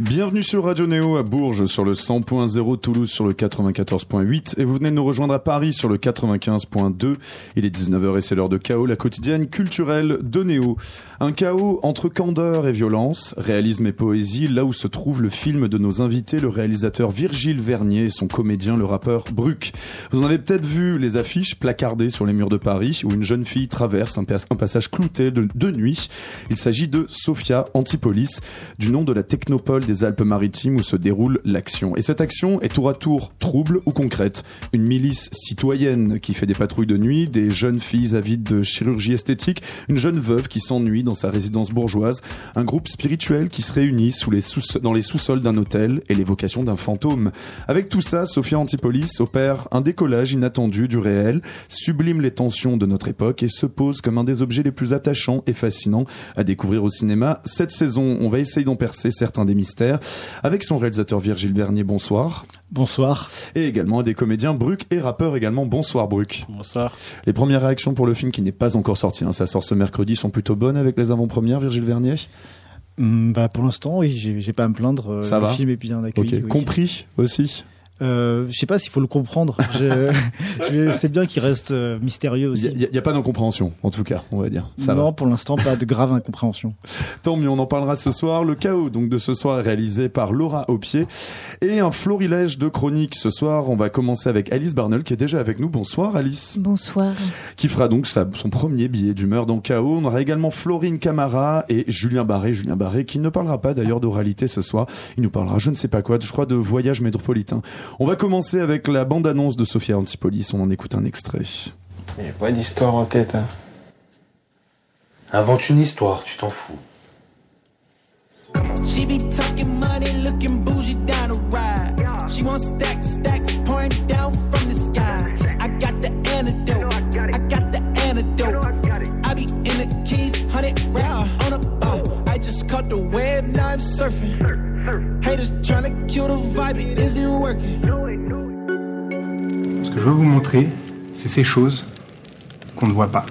Bienvenue sur Radio Néo à Bourges sur le 100.0, Toulouse sur le 94.8 et vous venez de nous rejoindre à Paris sur le 95.2. Il est 19h et c'est l'heure de chaos, la quotidienne culturelle de Néo. Un chaos entre candeur et violence, réalisme et poésie, là où se trouve le film de nos invités, le réalisateur Virgile Vernier et son comédien, le rappeur Bruc. Vous en avez peut-être vu les affiches placardées sur les murs de Paris où une jeune fille traverse un, un passage clouté de, de nuit. Il s'agit de Sophia Antipolis, du nom de la technopole des Alpes-Maritimes où se déroule l'action. Et cette action est tour à tour trouble ou concrète. Une milice citoyenne qui fait des patrouilles de nuit, des jeunes filles avides de chirurgie esthétique, une jeune veuve qui s'ennuie dans sa résidence bourgeoise, un groupe spirituel qui se réunit sous les sous dans les sous-sols d'un hôtel et l'évocation d'un fantôme. Avec tout ça, Sophia Antipolis opère un décollage inattendu du réel, sublime les tensions de notre époque et se pose comme un des objets les plus attachants et fascinants à découvrir au cinéma. Cette saison, on va essayer d'en percer certains des mystères avec son réalisateur Virgile Bernier, bonsoir. Bonsoir. Et également des comédiens, Bruc et rappeur également, bonsoir Bruc. Bonsoir. Les premières réactions pour le film qui n'est pas encore sorti, hein, ça sort ce mercredi, sont plutôt bonnes avec les avant-premières, Virgile Vernier mm, bah pour l'instant, oui, j'ai pas à me plaindre. Euh, ça le va? film est bien accueilli. Okay. Oui. Compris aussi? Euh, je sais pas s'il faut le comprendre. je, je, c'est bien qu'il reste euh, mystérieux aussi. Il n'y a, a, pas d'incompréhension, en tout cas, on va dire. Ça non, va. pour l'instant, pas de grave incompréhension. Tant mieux, on en parlera ce soir. Le chaos, donc, de ce soir est réalisé par Laura Aupier. Et un florilège de chroniques ce soir. On va commencer avec Alice Barnell, qui est déjà avec nous. Bonsoir, Alice. Bonsoir. Qui fera donc sa, son premier billet d'humeur dans Chaos. On aura également Florine Camara et Julien Barré. Julien Barré, qui ne parlera pas d'ailleurs d'oralité ce soir. Il nous parlera, je ne sais pas quoi, je crois, de voyage métropolitain. On va commencer avec la bande-annonce de Sophia Antipolis. On en écoute un extrait. Il n'y a pas d'histoire en tête. Hein. Invente une histoire, tu t'en fous. She be talking money, looking bougie down the ride. She wants stacks, stacks pouring down from the sky. I got the antidote, I got the antidote. I be in the keys, hundred racks on a boat. I just caught the wave, now I'm surfing. Ce que je veux vous montrer, c'est ces choses qu'on ne voit pas.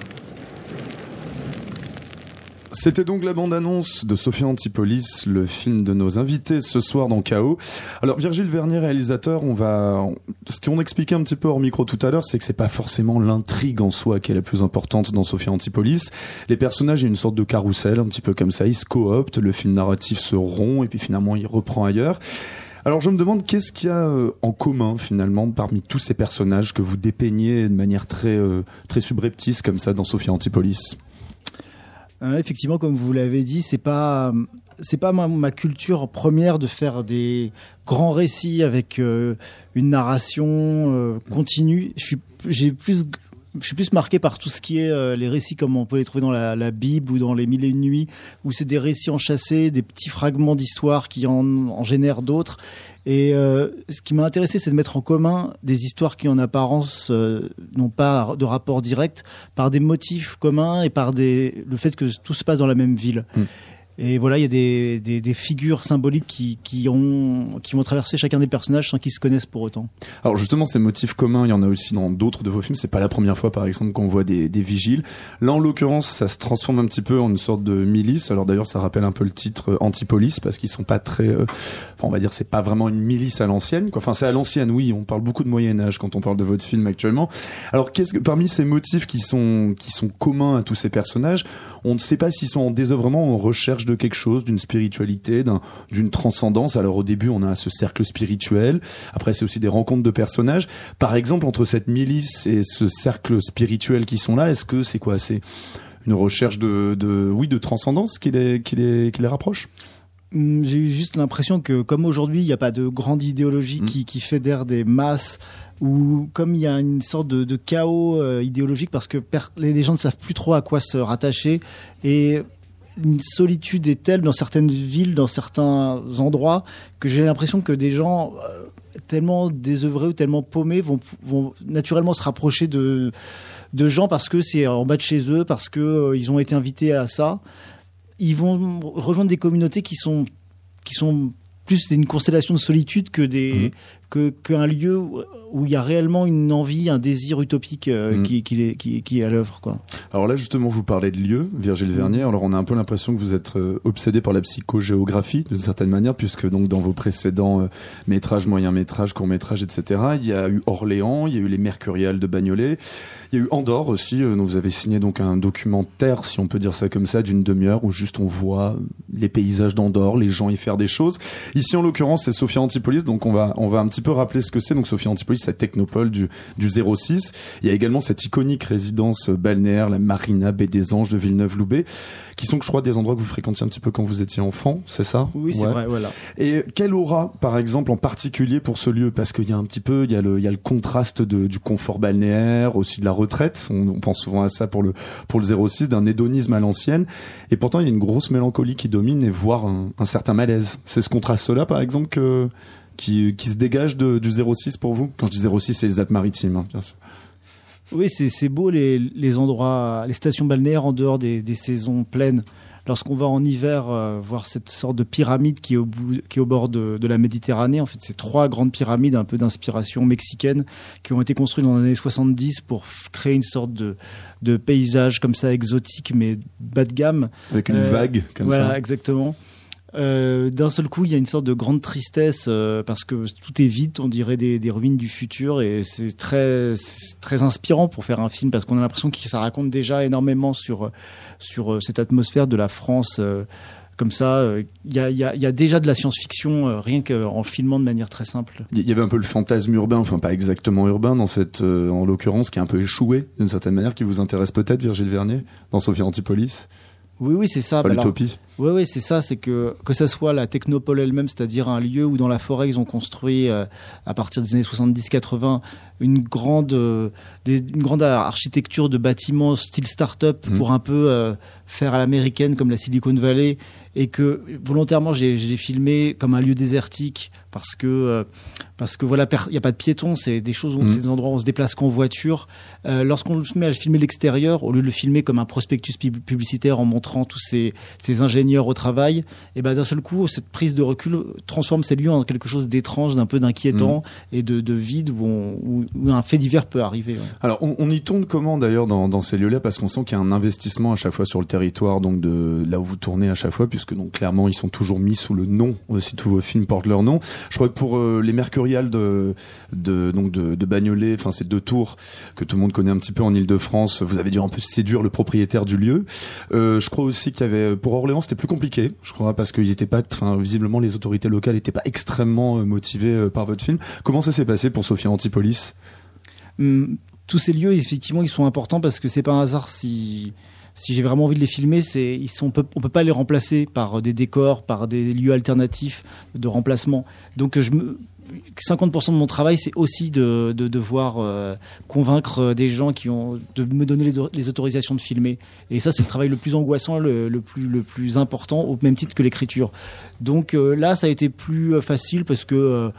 C'était donc la bande-annonce de Sophia Antipolis, le film de nos invités ce soir dans Chaos. Alors Virgile Vernier, réalisateur, on va, ce qu'on expliquait un petit peu hors micro tout à l'heure, c'est que c'est pas forcément l'intrigue en soi qui est la plus importante dans Sophia Antipolis. Les personnages, il y a une sorte de carrousel, un petit peu comme ça, ils se cooptent, le film narratif se rompt et puis finalement il reprend ailleurs. Alors je me demande qu'est-ce qu'il y a en commun finalement parmi tous ces personnages que vous dépeignez de manière très euh, très subreptice comme ça dans Sophia Antipolis? Euh, effectivement, comme vous l'avez dit, c'est pas c'est pas ma, culture première de faire des grands récits avec euh, une narration euh, continue. Je suis j'ai plus je suis plus marqué par tout ce qui est les récits comme on peut les trouver dans la, Bible ou dans les Mille et une nuits, où c'est des récits enchâssés, des petits fragments d'histoire qui en génèrent d'autres. Et euh, ce qui m'a intéressé, c'est de mettre en commun des histoires qui, en apparence, euh, n'ont pas de rapport direct, par des motifs communs et par des, le fait que tout se passe dans la même ville. Mm. Et voilà, il y a des, figures symboliques qui, qui, ont, qui vont traverser chacun des personnages sans qu'ils se connaissent pour autant. Alors justement, ces motifs communs, il y en a aussi dans d'autres de vos films. C'est pas la première fois, par exemple, qu'on voit des, vigiles. Là, en l'occurrence, ça se transforme un petit peu en une sorte de milice. Alors d'ailleurs, ça rappelle un peu le titre euh, Antipolis parce qu'ils sont pas très, euh, on va dire, c'est pas vraiment une milice à l'ancienne. Enfin, c'est à l'ancienne, oui. On parle beaucoup de Moyen Âge quand on parle de votre film actuellement. Alors, qu'est-ce que parmi ces motifs qui sont qui sont communs à tous ces personnages, on ne sait pas s'ils sont en désœuvrement ou en recherche de quelque chose, d'une spiritualité, d'une un, transcendance. Alors au début, on a ce cercle spirituel. Après, c'est aussi des rencontres de personnages. Par exemple, entre cette milice et ce cercle spirituel qui sont là, est-ce que c'est quoi? C'est une recherche de, de, oui, de transcendance qui les, qui les, qui les rapproche? J'ai eu juste l'impression que comme aujourd'hui il n'y a pas de grande idéologie mmh. qui, qui, fédère des masses ou comme il y a une sorte de, de chaos euh, idéologique parce que les gens ne savent plus trop à quoi se rattacher et une solitude est telle dans certaines villes, dans certains endroits, que j'ai l'impression que des gens euh, tellement désœuvrés ou tellement paumés vont, naturellement se rapprocher de, gens parce que c'est en bas de chez eux, parce que euh, ont été invités à ça. Ils vont rejoindre des communautés qui sont qui sont plus une constellation de solitude que des mmh. Que qu'un lieu où il y a réellement une envie, un désir utopique euh, Mm. qui, qui, est- qui, qui est à l'œuvre. Quoi. Alors là, justement, vous parlez de lieu, Virgile Vernier. Alors on a un peu l'impression que vous êtes euh, obsédé par la psychogéographie, d'une certaine manière, puisque donc dans vos précédents euh, métrages, moyens métrages, courts métrages, etc., il y a eu Orléans, il y a eu les Mercuriales de Bagnolet, il y a eu Andorre aussi. euh, dont vous avez signé donc un documentaire, si on peut dire ça comme ça, d'une demi-heure où juste on voit les paysages d'Andorre, les gens y faire des choses. Ici, en l'occurrence, c'est Sophia Antipolis. Donc on va on va un petit peu rappeler ce que c'est. Donc Sophia Antipolis, c'est la technopole du du 06. Il y a également cette iconique résidence balnéaire, la Marina Baie des Anges de Villeneuve-Loubet, qui sont, je crois, des endroits que vous fréquentiez un petit peu quand vous étiez enfant, c'est ça? Oui, c'est Ouais. vrai. Voilà. Et quelle aura, par exemple, en particulier pour ce lieu? Parce qu'il y a un petit peu, il y a le, il y a le contraste de, du confort balnéaire, aussi de la retraite. On, on pense souvent à ça pour le, pour le 06, d'un hédonisme à l'ancienne. Et pourtant, il y a une grosse mélancolie qui domine et voire un, un certain malaise. C'est ce contraste-là, par exemple, que, qui, qui se dégage de, du 06 pour vous Quand je dis 06, c'est les Alpes-Maritimes, hein, bien sûr. Oui, c'est beau les, les endroits, les stations balnéaires en dehors des, des saisons pleines. Lorsqu'on va en hiver euh, voir cette sorte de pyramide qui est au, bout, qui est au bord de, de la Méditerranée, en fait, c'est trois grandes pyramides un peu d'inspiration mexicaine qui ont été construites dans les années 70 pour créer une sorte de, de paysage comme ça exotique mais bas de gamme. Avec une Euh, vague comme voilà, ça. exactement. Euh, D'un seul coup, il y a une sorte de grande tristesse euh, parce que tout est vide, on dirait des, ruines du futur, et c'est très, très inspirant pour faire un film parce qu'on a l'impression que ça raconte déjà énormément sur sur euh, cette atmosphère de la France. comme ça, il y, a, déjà de la science-fiction rien qu'en filmant de manière très simple. Il y avait un peu le fantasme urbain, enfin pas exactement urbain dans cette, en l'occurrence, qui est un peu échoué d'une certaine manière, qui vous intéresse peut-être, Virgile Vernier, dans Sophia Antipolis, Oui, oui, c'est ça. pas Bah, l'utopie. Oui, oui, c'est ça, c'est que que ça soit la technopole elle-même, c'est-à-dire un lieu où dans la forêt ils ont construit euh, à partir des années 70-80 une grande euh, des- une grande architecture de bâtiments style start-up Mhm. pour un peu euh, faire à l'américaine comme la Silicon Valley et que volontairement j'ai filmé comme un lieu désertique parce que euh, parce que voilà il y a pas de piétons, c'est des choses où Mhm. des endroits où on se déplace qu'en voiture. Euh, Lorsqu'on se met à filmer l'extérieur au lieu de le filmer comme un prospectus pub- publicitaire en montrant tous ces ces ingénieurs au travail, et ben d'un seul coup, cette prise de recul transforme ces lieux en quelque chose d'étrange, d'un peu d'inquiétant et de, de vide où, on- où- un fait divers peut arriver. Alors, on, y tourne comment d'ailleurs dans, ces lieux-là? Parce qu'on sent qu'il y a un investissement à chaque fois sur le territoire, donc de là où vous tournez à chaque fois, puisque donc clairement ils sont toujours mis sous le nom. Aussi, tous vos films portent leur nom. Je crois que pour euh, les Mercuriales de, donc de, Bagnolet, enfin ces deux tours que tout le monde connaît un petit peu en Île-de-France, vous avez dû un peu séduire le propriétaire du lieu. Euh, je crois aussi qu'il y avait pour Orléans, c'était plus compliqué. Je crois parce qu'ils étaient pas, enfin visiblement les autorités locales n'étaient pas extrêmement euh, motivées par votre film. Comment ça s'est passé pour Sophia Antipolis? Hum, tous ces lieux, effectivement, ils sont importants parce que c'est pas un hasard si j'ai vraiment envie de les filmer, ils sont on peut, peut pas les remplacer par des décors, par des lieux alternatifs de remplacement. Donc je me 50% de mon travail, c'est aussi de, de devoir euh, convaincre des gens qui ont de me donner les, au- les autorisations de filmer. Et ça, c'est le travail le plus angoissant, le, plus le plus important, au même titre que l'écriture. Donc euh, là, ça a été plus euh, facile parce que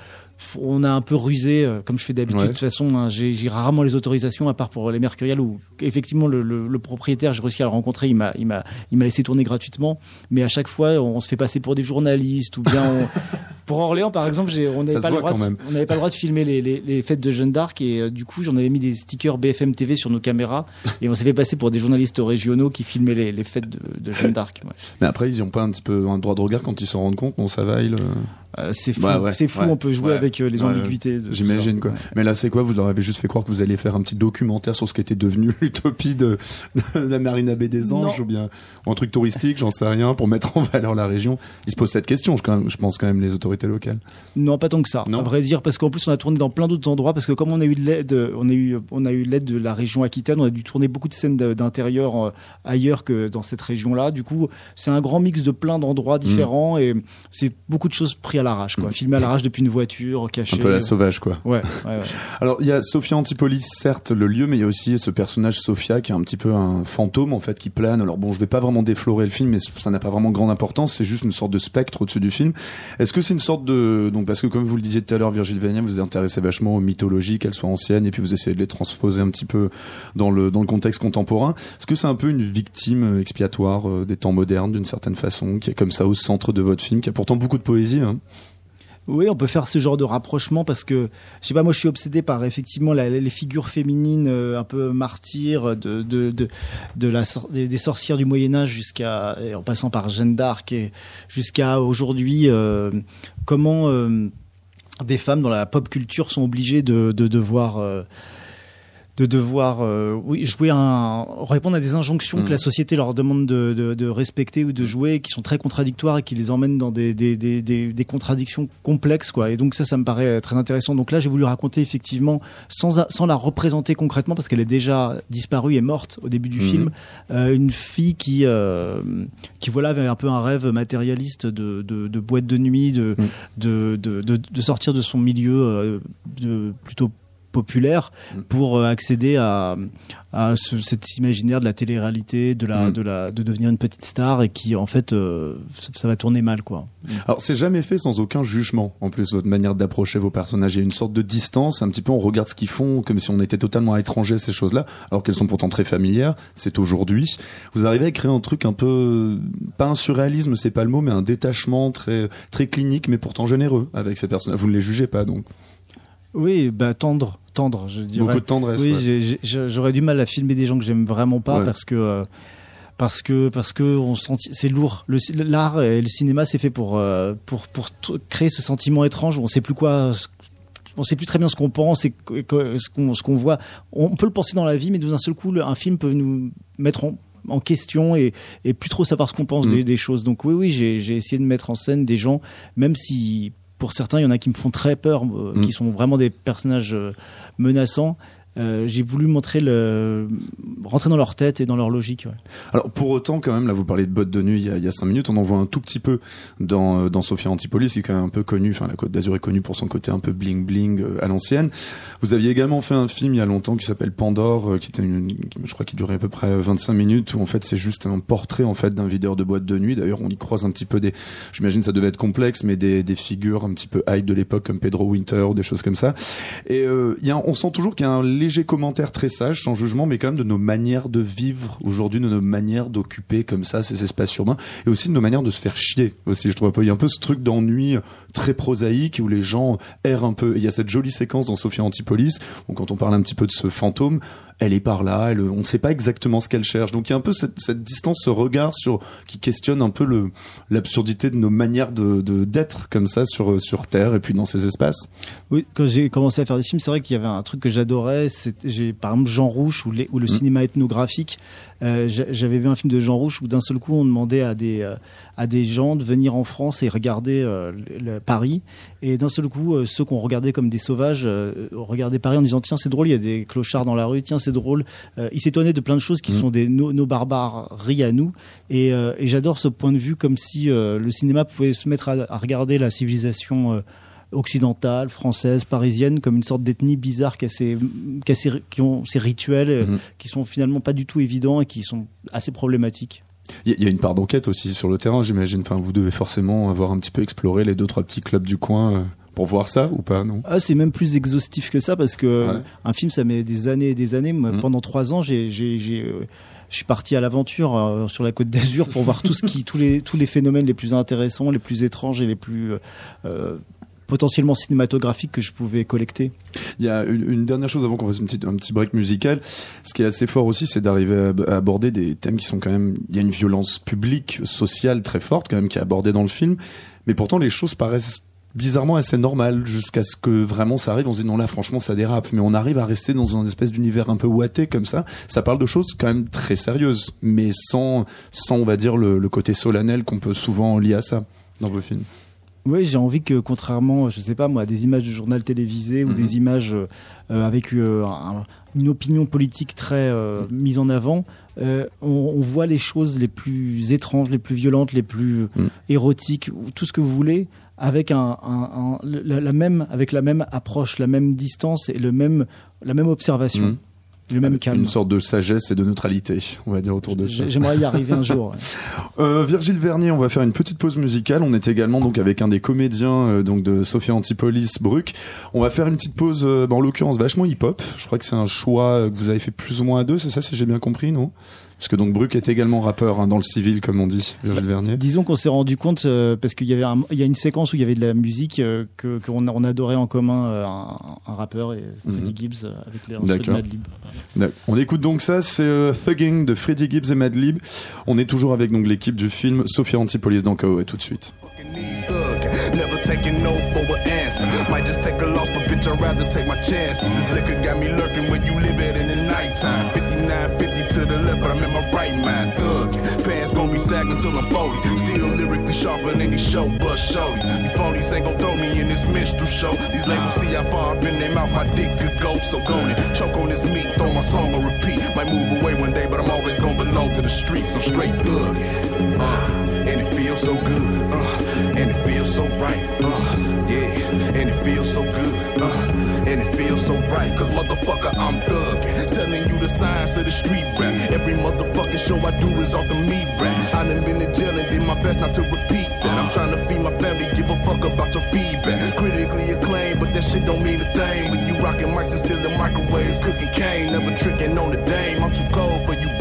on a un peu rusé, euh, comme je fais d'habitude. Ouais. De toute façon, hein, j'ai rarement les autorisations, à part pour les Mercuriales, où effectivement le, le- le propriétaire, j'ai réussi à le rencontrer, il m'a il laissé tourner gratuitement. Mais à chaque fois, on se fait passer pour des journalistes ou bien on- pour Orléans, par exemple, on n'avait pas, le droit de- même. on n'avait pas le droit de filmer les, les, les fêtes de Jeanne d'Arc et euh, du coup, j'en avais mis des stickers BFM TV sur nos caméras et on s'est fait passer pour des journalistes régionaux qui filmaient les, les fêtes de, de Jeanne d'Arc. ouais. Mais après, ils n'ont pas un petit peu un droit de regard quand ils s'en rendent compte. Non, ça va. Ils, euh, Euh, c'est fou, ouais, c'est fou. ouais, on peut jouer ouais. avec euh, les ambiguïtés. J'imagine quoi. Mais là, c'est quoi? Vous leur avez juste fait croire que vous alliez faire un petit documentaire sur ce qu'était devenu l'utopie de, de la Marina Baie des Anges Non. ou bien ou un truc touristique, j'en sais rien, pour mettre en valeur la région. Ils se posent cette question, je, quand même- je pense quand même les autorités locales. Non, pas tant que ça. Non. À vrai dire, parce qu'en plus on a tourné dans plein d'autres endroits, parce que comme on a eu de l'aide, on a eu, on a eu l'aide de la région Aquitaine, on a dû tourner beaucoup de scènes d'intérieur euh, ailleurs que dans cette région-là. Du coup, c'est un grand mix de plein d'endroits différents et c'est beaucoup de choses pris à l'arrache, quoi. Filmé à l'arrache depuis une voiture, caché. Un peu la sauvage, quoi. Ouais, ouais, ouais. Alors, il y a Sophia Antipolis, certes, le lieu, mais il y a aussi ce personnage Sophia qui est un petit peu un fantôme, en fait, qui plane. Alors bon, je vais pas vraiment déflorer le film, mais ça n'a pas vraiment grande importance. C'est juste une sorte de spectre au-dessus du film. Est-ce que c'est une sorte de, donc, parce que comme vous le disiez tout à l'heure, Virgile Vania, vous vous intéressez vachement aux mythologies, qu'elles soient anciennes, et puis vous essayez de les transposer un petit peu dans le, dans le contexte contemporain. Est-ce que c'est un peu une victime expiatoire euh, des temps modernes, d'une certaine façon, qui est comme ça au centre de votre film, qui a pourtant beaucoup de poésie, hein? Oui, on peut faire ce genre de rapprochement parce que, je sais pas, moi je suis obsédé par effectivement les figures féminines euh, un peu martyrs de, la, des, sorcières du Moyen-Âge jusqu'à, en passant par Jeanne d'Arc et jusqu'à aujourd'hui, euh, comment euh, des femmes dans la pop culture sont obligées de, de devoir. De devoir euh, oui jouer un répondre à des injonctions que la société leur demande de, de, de respecter ou de jouer qui sont très contradictoires et qui les emmènent dans des, des, des, des, contradictions complexes quoi. Et donc ça ça me paraît très intéressant. Donc là j'ai voulu raconter effectivement sans sans la représenter concrètement parce qu'elle est déjà disparue et morte au début du Mhm. film euh, une fille qui euh, qui voilà avait un peu un rêve matérialiste de, de, de boîte de nuit de, de, de, sortir de son milieu de plutôt populaire Mm. pour euh, accéder à, à ce- cet imaginaire de la télé-réalité, de la, Mm. de la, de devenir une petite star et qui en fait euh, ça, ça va tourner mal quoi. Alors c'est jamais fait sans aucun jugement. En plus, votre manière d'approcher vos personnages, il y a une sorte de distance. Un petit peu, on regarde ce qu'ils font comme si on était totalement étranger à ces choses-là, alors qu'elles sont pourtant très familières. C'est aujourd'hui. Vous arrivez à créer un truc un peu, pas un surréalisme, c'est pas le mot, mais un détachement très très clinique, mais pourtant généreux avec ces personnages. Vous ne les jugez pas donc. Oui, bah tendre, tendre, je dirais. Beaucoup de tendresse. Oui, ouais. j'aurais du mal à filmer des gens que j'aime vraiment pas Ouais. parce que euh, parce que parce que on senti- c'est lourd. L'art et le cinéma c'est fait pour euh, pour pour créer ce sentiment étrange où on sait plus quoi. On sait plus très bien ce qu'on pense et ce qu'on ce qu'on voit. On peut le penser dans la vie, mais d'un seul coup, un film peut nous mettre en, en question et, et plus trop savoir ce qu'on pense Mm. des, des choses. Donc oui, oui, j'ai essayé de mettre en scène des gens, même si pour certains, il y en a qui me font très peur, euh, Mm. qui sont vraiment des personnages euh, menaçants. Euh, j'ai voulu montrer le rentrer dans leur tête et dans leur logique. Alors pour autant quand même là vous parlez de bottes de nuit il y a, il cinq minutes on en voit un tout petit peu dans euh, dans Sophia Antipolis qui est quand même un peu connu enfin la Côte d'Azur est connue pour son côté un peu bling bling euh, à l'ancienne. Vous aviez également fait un film il y a longtemps qui s'appelle Pandore qui était une, je crois qu'il durait à peu près 25 minutes où en fait c'est juste un portrait en fait d'un videur de boîte de nuit. D'ailleurs on y croise un petit peu des j'imagine ça devait être complexe mais des des figures un petit peu hype de l'époque comme Pedro Winter ou des choses comme ça. Et il y a, on sent toujours qu'il y a un léger commentaire très sage, sans jugement, mais quand même de nos manières de vivre aujourd'hui, de nos manières d'occuper comme ça ces espaces urbains, et aussi de nos manières de se faire chier aussi. Je trouve un peu, il y a un peu ce truc d'ennui très prosaïque où les gens errent un peu. Il y a cette jolie séquence dans Sophia Antipolis où quand on parle un petit peu de ce fantôme, elle est par là, elle, on ne sait pas exactement ce qu'elle cherche. Donc il y a un peu cette, cette distance, ce regard sur qui questionne un peu le l'absurdité de nos manières de d'être comme ça sur sur Terre et puis dans ces espaces. Oui, quand j'ai commencé à faire des films, c'est vrai qu'il y avait un truc que j'adorais. C'est, j'ai par exemple Jean Rouge ou, les- ou le Mm. cinéma ethnographique. Euh, j'a- j'avais vu un film de Jean Rouge où d'un seul coup on demandait à des euh, à des gens de venir en France et regarder euh, le, le Paris. Et d'un seul coup, euh, ceux qu'on regardait comme des sauvages regardaient Paris en disant tiens c'est drôle, il y a des clochards dans la rue, tiens c'est drôle. Ils s'étonnaient de plein de choses qui Mm. sont des nos, nos barbaries à nous. Et, et j'adore ce point de vue comme si le cinéma pouvait se mettre à, à regarder la civilisation. Euh, occidentale, française, parisienne, comme une sorte d'ethnie bizarre qui a, ses, qui, a ses- qui ont ses rituels euh, Mhm. qui sont finalement pas du tout évidents et qui sont assez problématiques. Il y, a- une part d'enquête aussi sur le terrain, j'imagine. Enfin, vous devez forcément avoir un petit peu exploré les deux trois petits clubs du coin euh, pour voir ça ou pas, non? Ah, c'est même plus exhaustif que ça parce que euh, Ouais. un film ça met des années et des années. Moi, Mhm. Pendant trois ans, j'ai, euh, je suis parti à l'aventure euh, sur la côte d'Azur pour voir tout ce qui, tous les tous les phénomènes les plus intéressants, les plus étranges et les plus euh, euh, potentiellement cinématographiques que je pouvais collecter. Il y a une, une dernière chose avant qu'on fasse une un petit break musical. Ce qui est assez fort aussi, c'est d'arriver à, aborder des thèmes qui sont quand même. Il y a une violence publique, sociale très forte quand même qui est abordée dans le film, mais pourtant les choses paraissent bizarrement assez normales jusqu'à ce que vraiment ça arrive. On se dit non là franchement ça dérape, mais on arrive à rester dans un espèce d'univers un peu ouaté comme ça. Ça parle de choses quand même très sérieuses, mais sans sans on va dire le, le côté solennel qu'on peut souvent lier à ça dans vos films. Oui, j'ai envie que, contrairement, je sais pas moi, à des images de journal télévisé ou Mhm. des images euh, avec euh, un- une opinion politique très euh, mise en avant, on, on voit les choses les plus étranges, les plus violentes, les plus Mhm. érotiques, ou tout ce que vous voulez, avec un, un- un- la, la même, avec la même approche, la même distance et le même, la même observation, Mhm. Le même calme. Une sorte de sagesse et de neutralité, on va dire autour de ça. J'ai- J'aimerais y arriver un jour. ouais. Euh, Virgile Vernier, on va faire une petite pause musicale. On est également donc avec un des comédiens euh, donc de Sophia Antipolis, Bruck. On va faire une petite pause, euh, bah, en l'occurrence vachement hip-hop. Je crois que c'est un choix que vous avez fait plus ou moins à deux, c'est ça si j'ai bien compris, non? Parce que donc Bruck est également rappeur hein, dans le civil, comme on dit, Virgile Vernier. Disons qu'on s'est rendu compte euh, parce qu'il y avait un- il y a une séquence où il y avait de la musique euh, que qu'on on adorait en commun euh, un, un rappeur et Freddie Mhm. Gibbs euh, avec les instruments de D'accord. Madlib. D'accord. On écoute donc ça, c'est euh, Thugging de Freddie Gibbs et Madlib. On est toujours avec donc l'équipe du film Sophia Antipolis dans KO et tout de suite. Fucking these thug, never taking no for an answer. Might just take a loss, but bitch, I'd rather take my chances. This liquor got me lurking when till I'm 40. Still lyrically sharper than these show bus shorties. These phonies ain't gonna throw me in this minstrel show. These labels see how far up in their mouth my dick could go. So go it, choke on this meat, throw my song on repeat. Might move away one day, but I'm always gonna belong to the streets. So straight thug. Uh, and it feels so good. Uh, and it feels so right. Uh, and it feels so right. Cause motherfucker, I'm thug. Selling you the science of the street rap. Every motherfucking show I do is off the meat rap. I done been in jail and did my best not to repeat that. I'm trying to feed my family, give a fuck about your feedback. Critically acclaimed, but that shit don't mean a thing. When you rocking mics and still microwaves, cooking cane, never tricking on the dame. I'm too cold for you.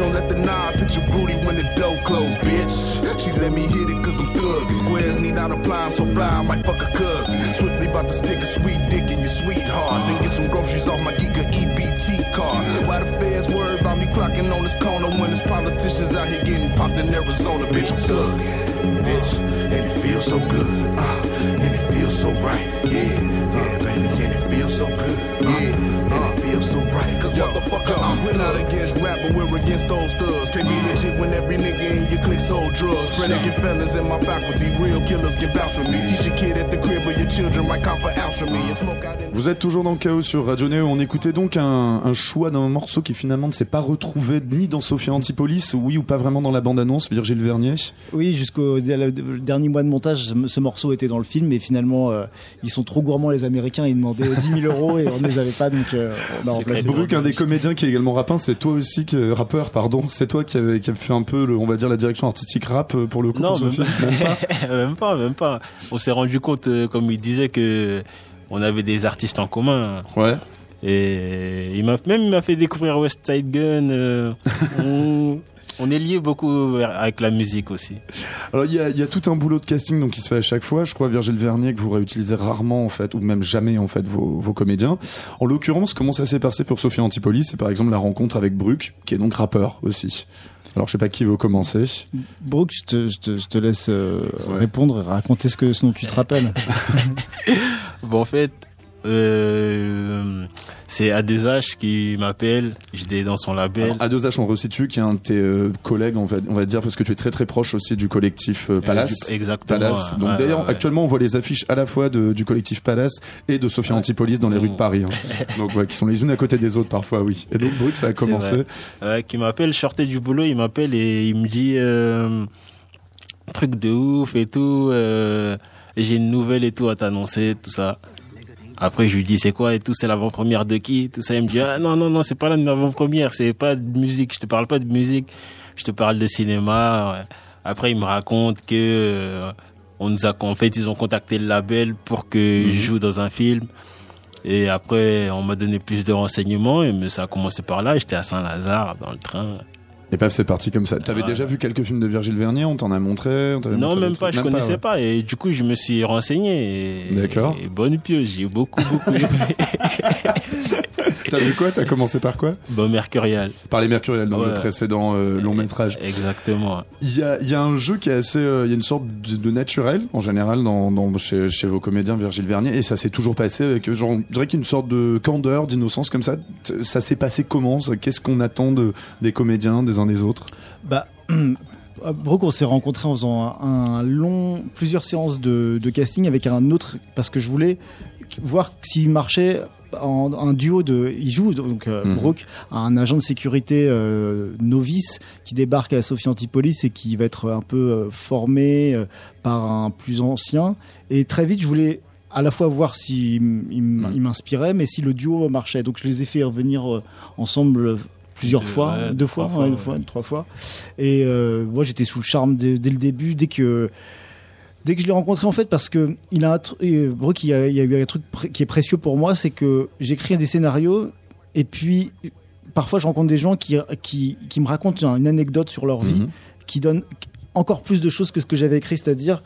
Don't let the knob hit your booty when the door closed, bitch. She let me hit it cause I'm thug. Squares need not apply, I'm so fly, I might fuck a cousin. Swiftly about to stick a sweet dick in your sweetheart. Then get some groceries off my Giga EBT card. Why the feds worry about me clocking on this corner when there's politicians out here getting popped in Arizona, bitch, I'm thug. Bitch, and it feels so good, uh, and it feels so right, yeah, yeah, baby, and it feels so good, uh, and feels so right. Cause motherfucker, I'm we're not against rap, but we're against those thugs. Can't be legit when every nigga in your clique sold drugs. Predicate fellas in my faculty, real killers can vouch for me. Teach a kid at the crib where your children might come for out from me and smoke out Vous êtes toujours dans Chaos sur Radio Neo. On écoutait donc un, un choix d'un morceau qui finalement ne s'est pas retrouvé ni dans Sophia Antipolis, oui ou pas vraiment dans la bande-annonce, Virgile Vernier? Oui, jusqu'au le dernier mois de montage, ce, ce morceau était dans le film, mais finalement, euh, ils sont trop gourmands les Américains, ils demandaient 10 000 euros et on ne les avait pas, donc euh, on a remplacé. Brooke, un des comédiens qui est également rappeur, c'est toi aussi, qui, rappeur, pardon, c'est toi qui avait, qui a fait un peu, le, on va dire, la direction artistique rap euh, pour le coup. Non, pour même Sophia. pas. même pas, même pas. On s'est rendu compte, euh, comme il disait, que on avait des artistes en commun. Ouais. Et il m'a même il m'a fait découvrir West Side Gun. euh, on, on est lié beaucoup avec la musique aussi. Alors il y a, il y a tout un boulot de casting donc qui se fait à chaque fois. Je crois Virgile Vernier que vous réutilisez rarement en fait ou même jamais en fait vos, vos comédiens. En l'occurrence, comment ça s'est passé pour Sophie Antipolis? C'est par exemple la rencontre avec Bruck, qui est donc rappeur aussi. Alors je sais pas qui veut commencer. Brooke, je te, je te, je te laisse euh, répondre et raconter ce, que, ce dont tu te rappelles. Bon, en fait, euh, c'est A2H qui m'appelle. J'étais dans son label. Alors, A2H on resitue qui est un de tes euh, collègues on va, on va dire parce que tu es très très proche aussi du collectif euh, Palace. du- exactement, Palace. Donc ouais, d'ailleurs ouais, actuellement on voit les affiches à la fois de- du collectif Palace et de Sophie Antipolis dans les rues de Paris. hein. donc ouais, qui sont les unes à côté des autres parfois oui. Et donc Bruck ça a commencé. Ouais, qui m'appelle, je sortais du boulot, il m'appelle et il me dit euh, truc de ouf et tout, euh, j'ai une nouvelle et tout à t'annoncer, tout ça. Après, je lui dis c'est quoi et tout, c'est l'avant-première de qui, tout ça. Il me dit ah non non non, c'est pas l'avant-première, c'est pas de musique, je te parle pas de musique, je te parle de cinéma. Après, il me raconte que euh, on nous a en fait ils ont contacté le label pour que je joue dans un film. Et après, on m'a donné plus de renseignements mais ça a commencé par là. J'étais à Saint-Lazare dans le train. Et paf, c'est parti comme ça. T'avais Ouais. déjà vu quelques films de Virgile Vernier On t'en a montré on Non, montré même pas, je connaissais ouais. pas. Et du coup, je me suis renseigné. D'accord. Et bonne pioche, j'ai beaucoup, beaucoup aimé. T'as vu quoi T'as commencé par quoi bon, Mercurial. Par les Mercurial dans le précédent euh, long métrage. Exactement. Il y a, il y a un jeu qui est assez, euh, il y a une sorte de, de naturel en général dans, dans chez, chez vos comédiens Virgile Vernier et ça s'est toujours passé avec euh, genre, je dirais qu'il y a une sorte de candeur, d'innocence comme ça. Ça s'est passé comment Qu'est-ce qu'on attend de, des comédiens, des uns des autres? Bah, Brooke, on s'est rencontrés en faisant un, un long, plusieurs séances de, de casting avec un autre, parce que je voulais voir s'il marchait en un duo de. Il joue donc euh, Mhm. Brooke, un agent de sécurité euh, novice qui débarque à Sophie Antipolis et qui va être un peu euh, formé euh, par un plus ancien. Et très vite, je voulais à la fois voir si il m'inspirait, mais si le duo marchait. Donc je les ai fait revenir ensemble plusieurs Deux, fois, ouais, deux trois fois, fois, ouais, deux ouais. fois, trois fois. Et euh, moi, j'étais sous le charme dès le début, dès que dès que je l'ai rencontré en fait, parce que il a un et, euh, Brooke, il y a, il y a eu un truc qui est précieux pour moi, c'est que j'écris des scénarios et puis parfois je rencontre des gens qui, qui, qui me racontent une anecdote sur leur vie, Mhm. qui donne encore plus de choses que ce que j'avais écrit, c'est-à-dire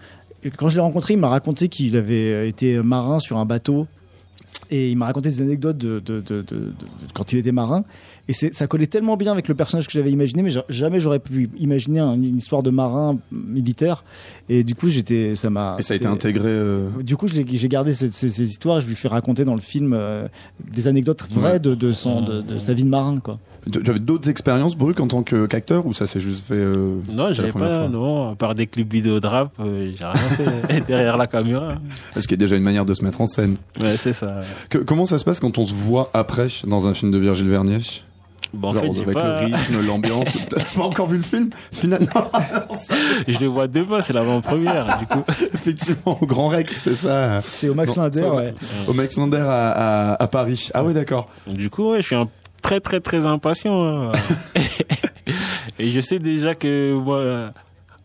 quand je l'ai rencontré, il m'a raconté qu'il avait été marin sur un bateau et il m'a raconté des anecdotes de, de- de- de- de- de quand il était marin. Et c'est- ça collait tellement bien avec le personnage que j'avais imaginé, mais ja- jamais j'aurais pu imaginer un- une histoire de marin militaire. Et du coup, j'étais, ça m'a. Et ça a été intégré. euh, Du coup, j'ai gardé ces, ces- ces histoires. Je lui fais raconter dans le film euh, des anecdotes vraies Ouais. de, de son, de, de sa vie de marin, quoi. Avais d'autres expériences, Bruk, en tant que- qu'acteur, ou ça s'est juste fait euh, Non, j'avais pas, fois non, à part des clips vidéo de rap, euh, j'ai rien fait derrière la caméra. Parce qu'il y a déjà une manière de se mettre en scène. Ouais, c'est ça. Que- comment ça se passe quand on se voit après dans un film de Virgile Vernier? Bon, en Genre, fait, avec pas, le rythme, l'ambiance. T'as pas encore vu le film Finalement, je le vois deux fois, c'est l'avant-première, du coup. effectivement, au Grand Rex, c'est ça. C'est au Max Linder, ouais. Au Max Lander à, à- à Paris. Ah ouais, d'accord. Du coup, ouais, je suis un très, très, très impatient. hein. Et je sais déjà que moi,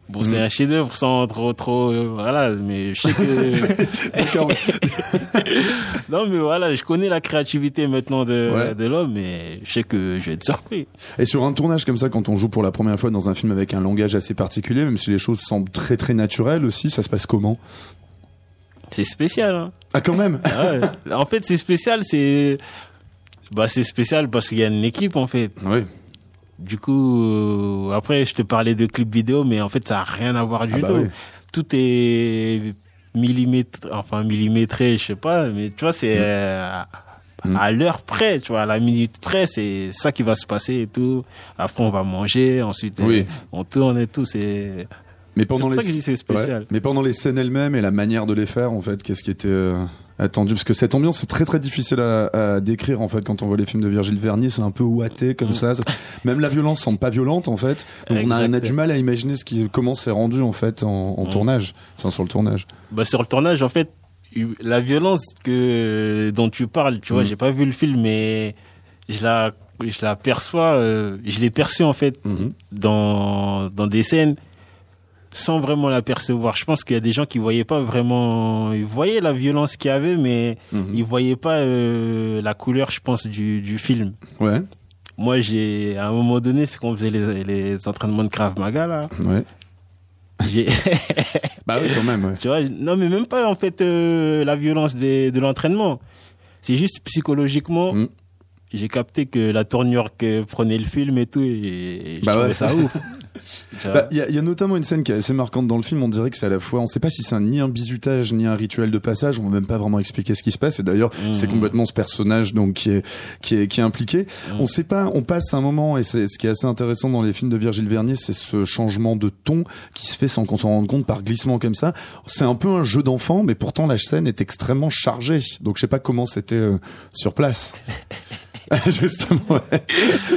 bon, c'est Mm. un chef-d'œuvre sans trop, trop, euh, voilà, mais je sais que. Non, mais voilà, je connais la créativité maintenant de, Ouais. de l'homme, mais je sais que je vais être surpris. Et sur un tournage comme ça, quand on joue pour la première fois dans un film avec un langage assez particulier, même si les choses semblent très très naturelles aussi, ça se passe comment? C'est spécial, hein. Ah quand même Ah ouais. En fait, c'est spécial, c'est. Bah, c'est spécial parce qu'il y a une équipe, en fait. Oui. Du coup, euh, après, je te parlais de clips vidéo, mais en fait, ça n'a rien à voir du Ah bah tout. oui. Tout est millimètre, enfin, millimétré, je sais pas, mais tu vois, c'est euh, Mm. à l'heure près, tu vois, à la minute près, c'est ça qui va se passer et tout. Après, on va manger, ensuite, Oui. euh, on tourne et tout, c'est. Mais pendant pour les ça que je dis c'est spécial. Ouais. Mais pendant les scènes elles-mêmes et la manière de les faire, en fait, qu'est-ce qui était attendu Parce que cette ambiance, c'est très très difficile à, à décrire en fait quand on voit les films de Virgile Vernier. C'est un peu ouaté comme Mm. ça. Même la violence semble pas violente en fait. Donc on a, on a Exact. du mal à imaginer ce qui, comment c'est rendu en fait en, en Mm. tournage, enfin sur le tournage. Bah, sur le tournage, en fait, la violence que, dont tu parles, tu vois, Mm. j'ai pas vu le film, mais je la, je la perçois, euh, je l'ai perçue, en fait, Mhm. dans, dans des scènes sans vraiment l'apercevoir. Je pense qu'il y a des gens qui voyaient pas vraiment, ils voyaient la violence qu'il y avait, mais Mhm. ils voyaient pas euh, la couleur, je pense, du, du film. Ouais, Moi, j'ai, à un moment donné, c'est qu'on faisait les, les entraînements de Krav Maga, là. ouais. J'ai, Bah oui, quand même. Ouais. tu vois, non, mais même pas, en fait, euh, la violence des- de l'entraînement. C'est juste psychologiquement, Mm. j'ai capté que la tournure que prenait le film et tout, et je Bah trouvais ouais. ça ouf. Bah, Il y, a- il y a notamment une scène qui est assez marquante dans le film. On dirait que c'est à la fois, on sait pas si c'est ni un bizutage ni un rituel de passage. On va même pas vraiment expliquer ce qui se passe. Et d'ailleurs, Mhm. c'est complètement ce personnage donc qui est qui est qui est impliqué. Mhm. On sait pas. On passe un moment et c'est ce qui est assez intéressant dans les films de Virgile Vernier, c'est ce changement de ton qui se fait sans qu'on s'en rende compte par glissement comme ça. C'est un peu un jeu d'enfant, mais pourtant la scène est extrêmement chargée. Donc je sais pas comment c'était euh, sur place. Justement, ouais.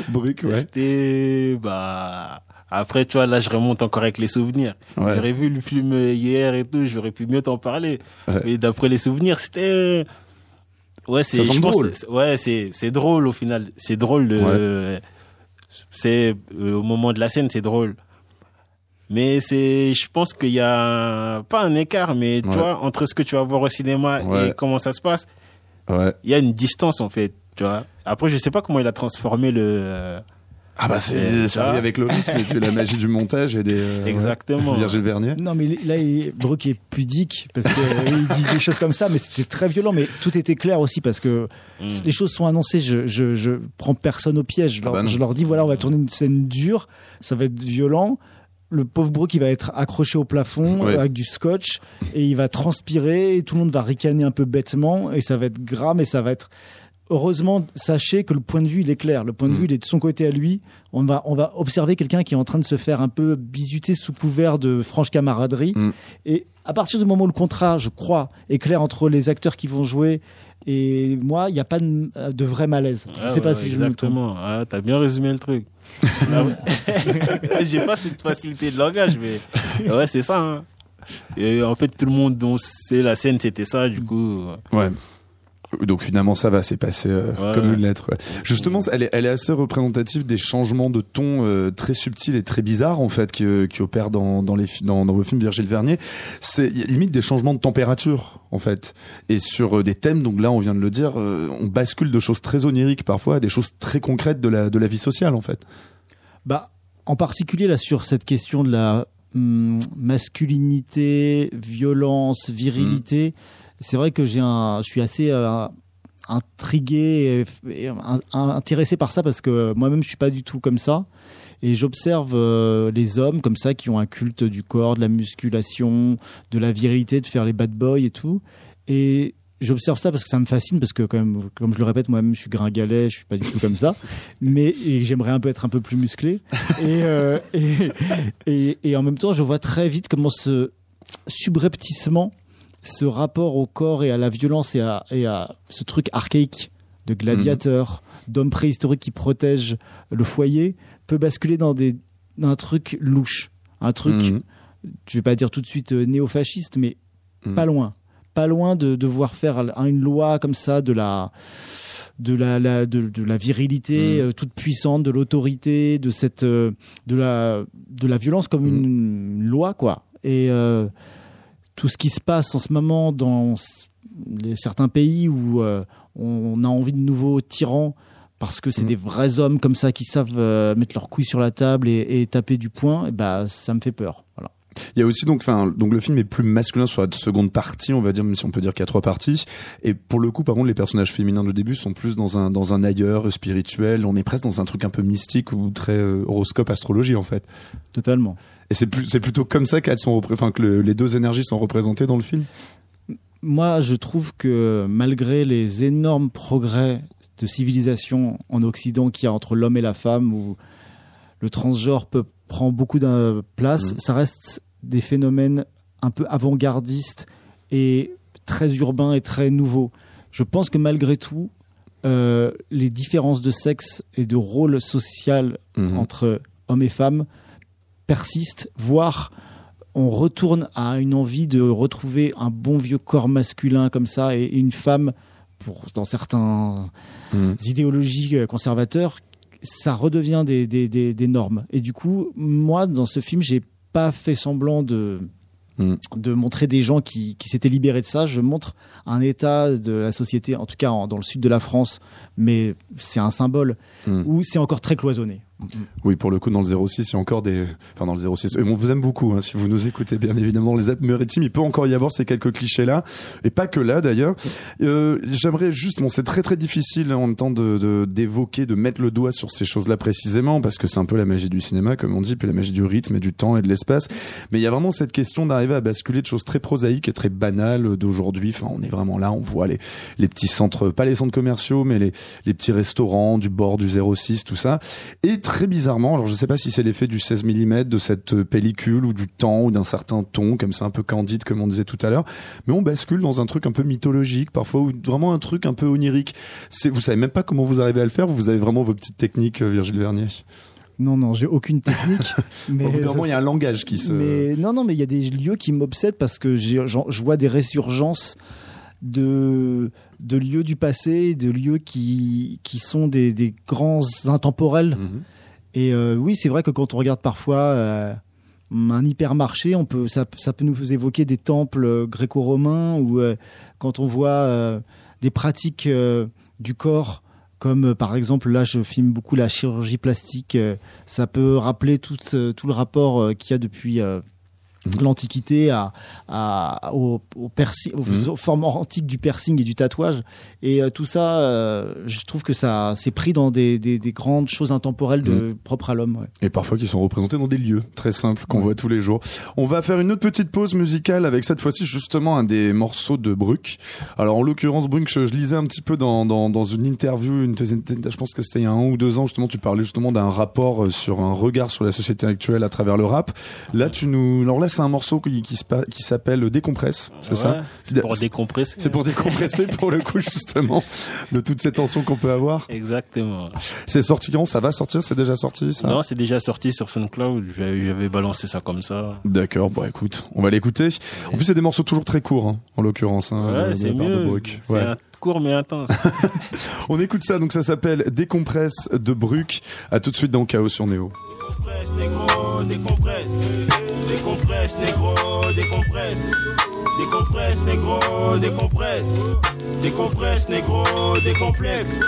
Bruc, ouais. C'était, bah, après, tu vois, là, je remonte encore avec les souvenirs. Ouais. J'aurais vu le film hier et tout, j'aurais pu mieux t'en parler. Ouais. Mais d'après les souvenirs, c'était, ouais, c'est, drôle. ouais, c'est, c'est drôle au final. C'est drôle c'est, euh, au moment de la scène, c'est drôle. Mais c'est, je pense qu'il y a pas un écart, mais tu vois, entre ce que tu vas voir au cinéma Ouais. et comment ça se passe, il y a une distance en fait, tu vois. Après, je sais pas comment il a transformé le, euh, Ah bah c'est Euh, ça arrive avec le rythme et puis la magie du montage et des euh, Exactement. ouais. Virgile Vernier. Non, mais là, il, Brooke est pudique parce qu'il dit des choses comme ça, mais c'était très violent. Mais tout était clair aussi parce que Mm. les choses sont annoncées. Je, je, je prends personne au piège. Je leur, Ah bah je leur dis voilà, on va tourner une scène dure, ça va être violent. Le pauvre Brooke, il va être accroché au plafond Ouais. euh, avec du scotch et il va transpirer et tout le monde va ricaner un peu bêtement et ça va être gras, mais ça va être. Heureusement, sachez que le point de vue, il est clair. Le point de Mm. vue, il est de son côté à lui. On va, on va observer quelqu'un qui est en train de se faire un peu bisuter sous couvert de franche camaraderie. Mm. Et à partir du moment où le contrat, je crois, est clair entre les acteurs qui vont jouer et moi, il n'y a pas de, de vrai malaise. Je Ah sais pas si je me exactement. Ah, t'as bien résumé le truc. Ah ouais. J'ai pas cette facilité de langage, mais ouais, c'est ça. hein. Et en fait, tout le monde dont c'est la scène, c'était ça. Du coup, euh, Ouais. Donc finalement ça va, c'est passé euh, Ouais, comme ouais. une lettre. ouais. Justement, elle est, elle est assez représentative des changements de ton euh, très subtils et très bizarres en fait qui, euh, qui opèrent dans, dans les dans, dans vos films Virgile Vernier. C'est il y a limite des changements de température en fait et sur euh, des thèmes. Donc là, on vient de le dire, euh, on bascule de choses très oniriques parfois à des choses très concrètes de la de la vie sociale en fait. Bah, en particulier là sur cette question de la hum, masculinité, violence, virilité, c'est vrai que j'ai un, je suis assez euh, intrigué et, et un- un- intéressé par ça parce que moi-même je suis pas du tout comme ça. Et j'observe euh, les hommes comme ça qui ont un culte du corps, de la musculation, de la virilité, de faire les bad boys et tout. Et J'observe ça parce que ça me fascine, parce que, quand même, comme je le répète, moi-même, je suis gringalet, je suis pas du tout comme ça, mais j'aimerais un peu être un peu plus musclé. Et, euh, et, et, et en même temps, je vois très vite comment ce subrepticement, ce rapport au corps et à la violence et à, et à ce truc archaïque de gladiateur, d'homme préhistorique qui protège le foyer, peut basculer dans, des, dans un truc louche. Un truc, Mhm. je vais pas dire tout de suite euh, néofasciste, mais Mhm. pas loin. Pas loin de devoir faire une loi comme ça de la de la, la- de, de la virilité Mhm. euh, toute puissante, de l'autorité, de cette euh, de la de la violence comme une, une loi quoi. Et euh, tout ce qui se passe en ce moment dans les, certains pays où on a envie de nouveaux tyrans parce que c'est Mhm. des vrais hommes comme ça qui savent mettre leurs couilles sur la table et, et taper du poing, et bah ça me fait peur. Voilà. Il y a aussi donc, enfin, donc le film est plus masculin sur la seconde partie, on va dire, même si on peut dire qu'il y a trois parties. Et pour le coup, par contre, les personnages féminins du début sont plus dans un dans un ailleurs spirituel. On est presque dans un truc un peu mystique ou très euh, horoscope, astrologie en fait. Totalement. Et c'est plus c'est plutôt comme ça qu'elles sont, enfin que le- les deux énergies sont représentées dans le film. Moi, je trouve que malgré les énormes progrès de civilisation en Occident qu'il y a entre l'homme et la femme, où le transgenre peut, prend beaucoup de place, Mhm. ça reste des phénomènes un peu avant-gardistes et très urbains et très nouveaux. Je pense que malgré tout, euh, les différences de sexe et de rôle social Mhm. entre hommes et femmes persistent, voire on retourne à une envie de retrouver un bon vieux corps masculin comme ça et une femme, pour, dans certains Mhm. idéologies euh, conservateurs, ça redevient des, des, des, des normes. Et du coup, moi, dans ce film, j'ai pas fait semblant de, de montrer des gens qui, qui s'étaient libérés de ça. Je montre un état de la société, en tout cas en- dans le sud de la France, mais c'est un symbole Mhm. où c'est encore très cloisonné. Oui, pour le coup, dans le 06, il y a encore des, enfin dans le 06. Et on vous aime beaucoup, hein, si vous nous écoutez, bien évidemment, les Alpes-Maritimes, il peut encore y avoir ces quelques clichés-là, et pas que là d'ailleurs. Euh, J'aimerais juste, bon, c'est très très difficile en même temps de de- d'évoquer, de, mettre le doigt sur ces choses-là précisément, parce que c'est un peu la magie du cinéma, comme on dit, puis la magie du rythme et du temps et de l'espace. Mais il y a vraiment cette question d'arriver à basculer de choses très prosaïques et très banales d'aujourd'hui. Enfin, on est vraiment là, on voit les les petits centres, pas les centres commerciaux, mais les les petits restaurants du bord du 06, tout ça. Et très bizarrement, alors je sais pas si c'est l'effet du 16 mm, de cette euh, pellicule ou du temps ou d'un certain ton, comme ça un peu candide comme on disait tout à l'heure, mais on bascule dans un truc un peu mythologique parfois ou vraiment un truc un peu onirique. C'est vous savez même pas comment vous arrivez à le faire, vous avez vraiment vos petites techniques euh, Virgile Vernier? Non, non, j'ai aucune technique. mais Au bout moment, il y a un langage qui se Mais non, non, mais il y a des lieux qui m'obsèdent parce que je vois des résurgences de, de lieux du passé, de lieux qui, qui sont des, des grands intemporels. Mhm. Et euh, oui, c'est vrai que quand on regarde parfois euh, un hypermarché, on peut, ça, ça peut nous évoquer des temples euh, gréco-romains ou quand on voit des pratiques du corps, comme par exemple là, je filme beaucoup la chirurgie plastique, ça peut rappeler tout, tout le rapport qu'il y a depuis. l'Antiquité à, à, aux, Mhm. aux formes antiques du piercing et du tatouage. Et euh, tout ça, euh, je trouve que ça c'est pris dans des, des, des grandes choses intemporelles de, propres à l'homme. ouais. Et parfois qui sont représentés dans des lieux très simples qu'on voit tous les jours. On va faire une autre petite pause musicale avec cette fois-ci justement un des morceaux de Bruck. Alors en l'occurrence Bruck, je, je lisais un petit peu dans, dans, dans une interview, une, je pense que c'était il y a un ou deux ans justement, tu parlais justement d'un rapport euh, sur un regard sur la société actuelle à travers le rap. Là tu nous, alors là c'est un morceau qui, s'appelle Décompresse, c'est ça C'est pour décompresser. C'est pour décompresser pour le coup justement de toutes ces tensions qu'on peut avoir. Exactement. C'est sorti quand? Ça va sortir? C'est déjà sorti ça? Non, c'est déjà sorti sur SoundCloud. J'avais balancé ça comme ça. D'accord, bon écoute, on va l'écouter. En plus, c'est des morceaux toujours très courts, hein, en l'occurrence. Hein, Ouais, c'est mieux. C'est Ouais. court mais intense. On écoute ça, donc ça s'appelle Décompresse de Bruck. À tout de suite dans Chaos sur Néo. Décompresse, négro, décompresse. Décompresse, négro, décompresse. Décompresse, négro, décompresse. Décompresse, négro, décomplexe.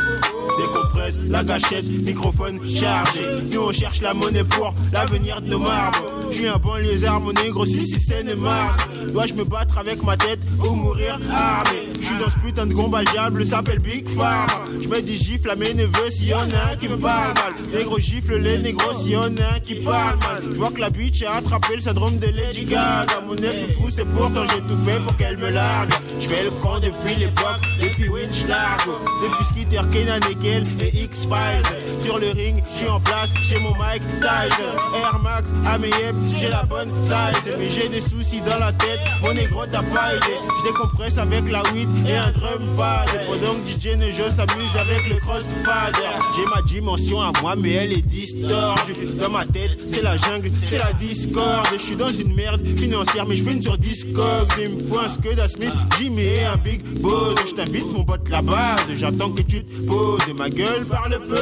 Décompresse, la gâchette, microphone chargé. Nous on cherche la monnaie pour l'avenir de nos marbres. Je suis un banlieusard, mon négro, si si c'est ne marre. Dois-je me battre avec ma tête ou mourir armé? Je suis dans ce putain de combat, le diable s'appelle Big Pharma. Je mets des gifles à mes neveux si y'en a un qui me parle mal. Négro gifle les négros si y'en a un qui parle mal. Je vois que la bitch a attrapé le syndrome de Lady Gaga. Mon ex me pousse et pourtant j'ai tout fait pour qu'elle me largue. Je fais le con depuis l'époque, depuis Winch Largo. Depuis Skitter, Kenan Nickel et X-Files. Sur le ring, je suis en place chez mon Mike Tyson. Air Max, Ameyep, j'ai la bonne size. Mais j'ai des soucis dans la tête, mon négro t'as pas idée. Je décompresse avec la weed et un drum pad. Pendant que DJ Nejo s'amuse avec le crossfader. J'ai ma dimension à moi, mais elle est distordue. Dans ma tête, c'est la jungle, c'est la discorde. Je suis dans une merde financière, mais je viens sur Discog. Faut un Scud à Smith, Jimmy et un Big Boss. Je t'invite, mon pote, la base. J'attends que tu te poses. Ma gueule parle peu,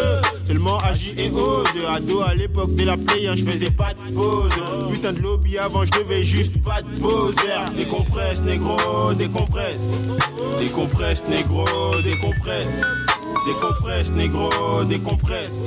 seulement agis et ose. Ado à l'époque de la play, hein, je faisais pas de pause. Putain de lobby avant, je devais juste pas de poser. Décompresse, négro, décompresse. Décompresse, négro, décompresse. Décompresse, négro, décompresse.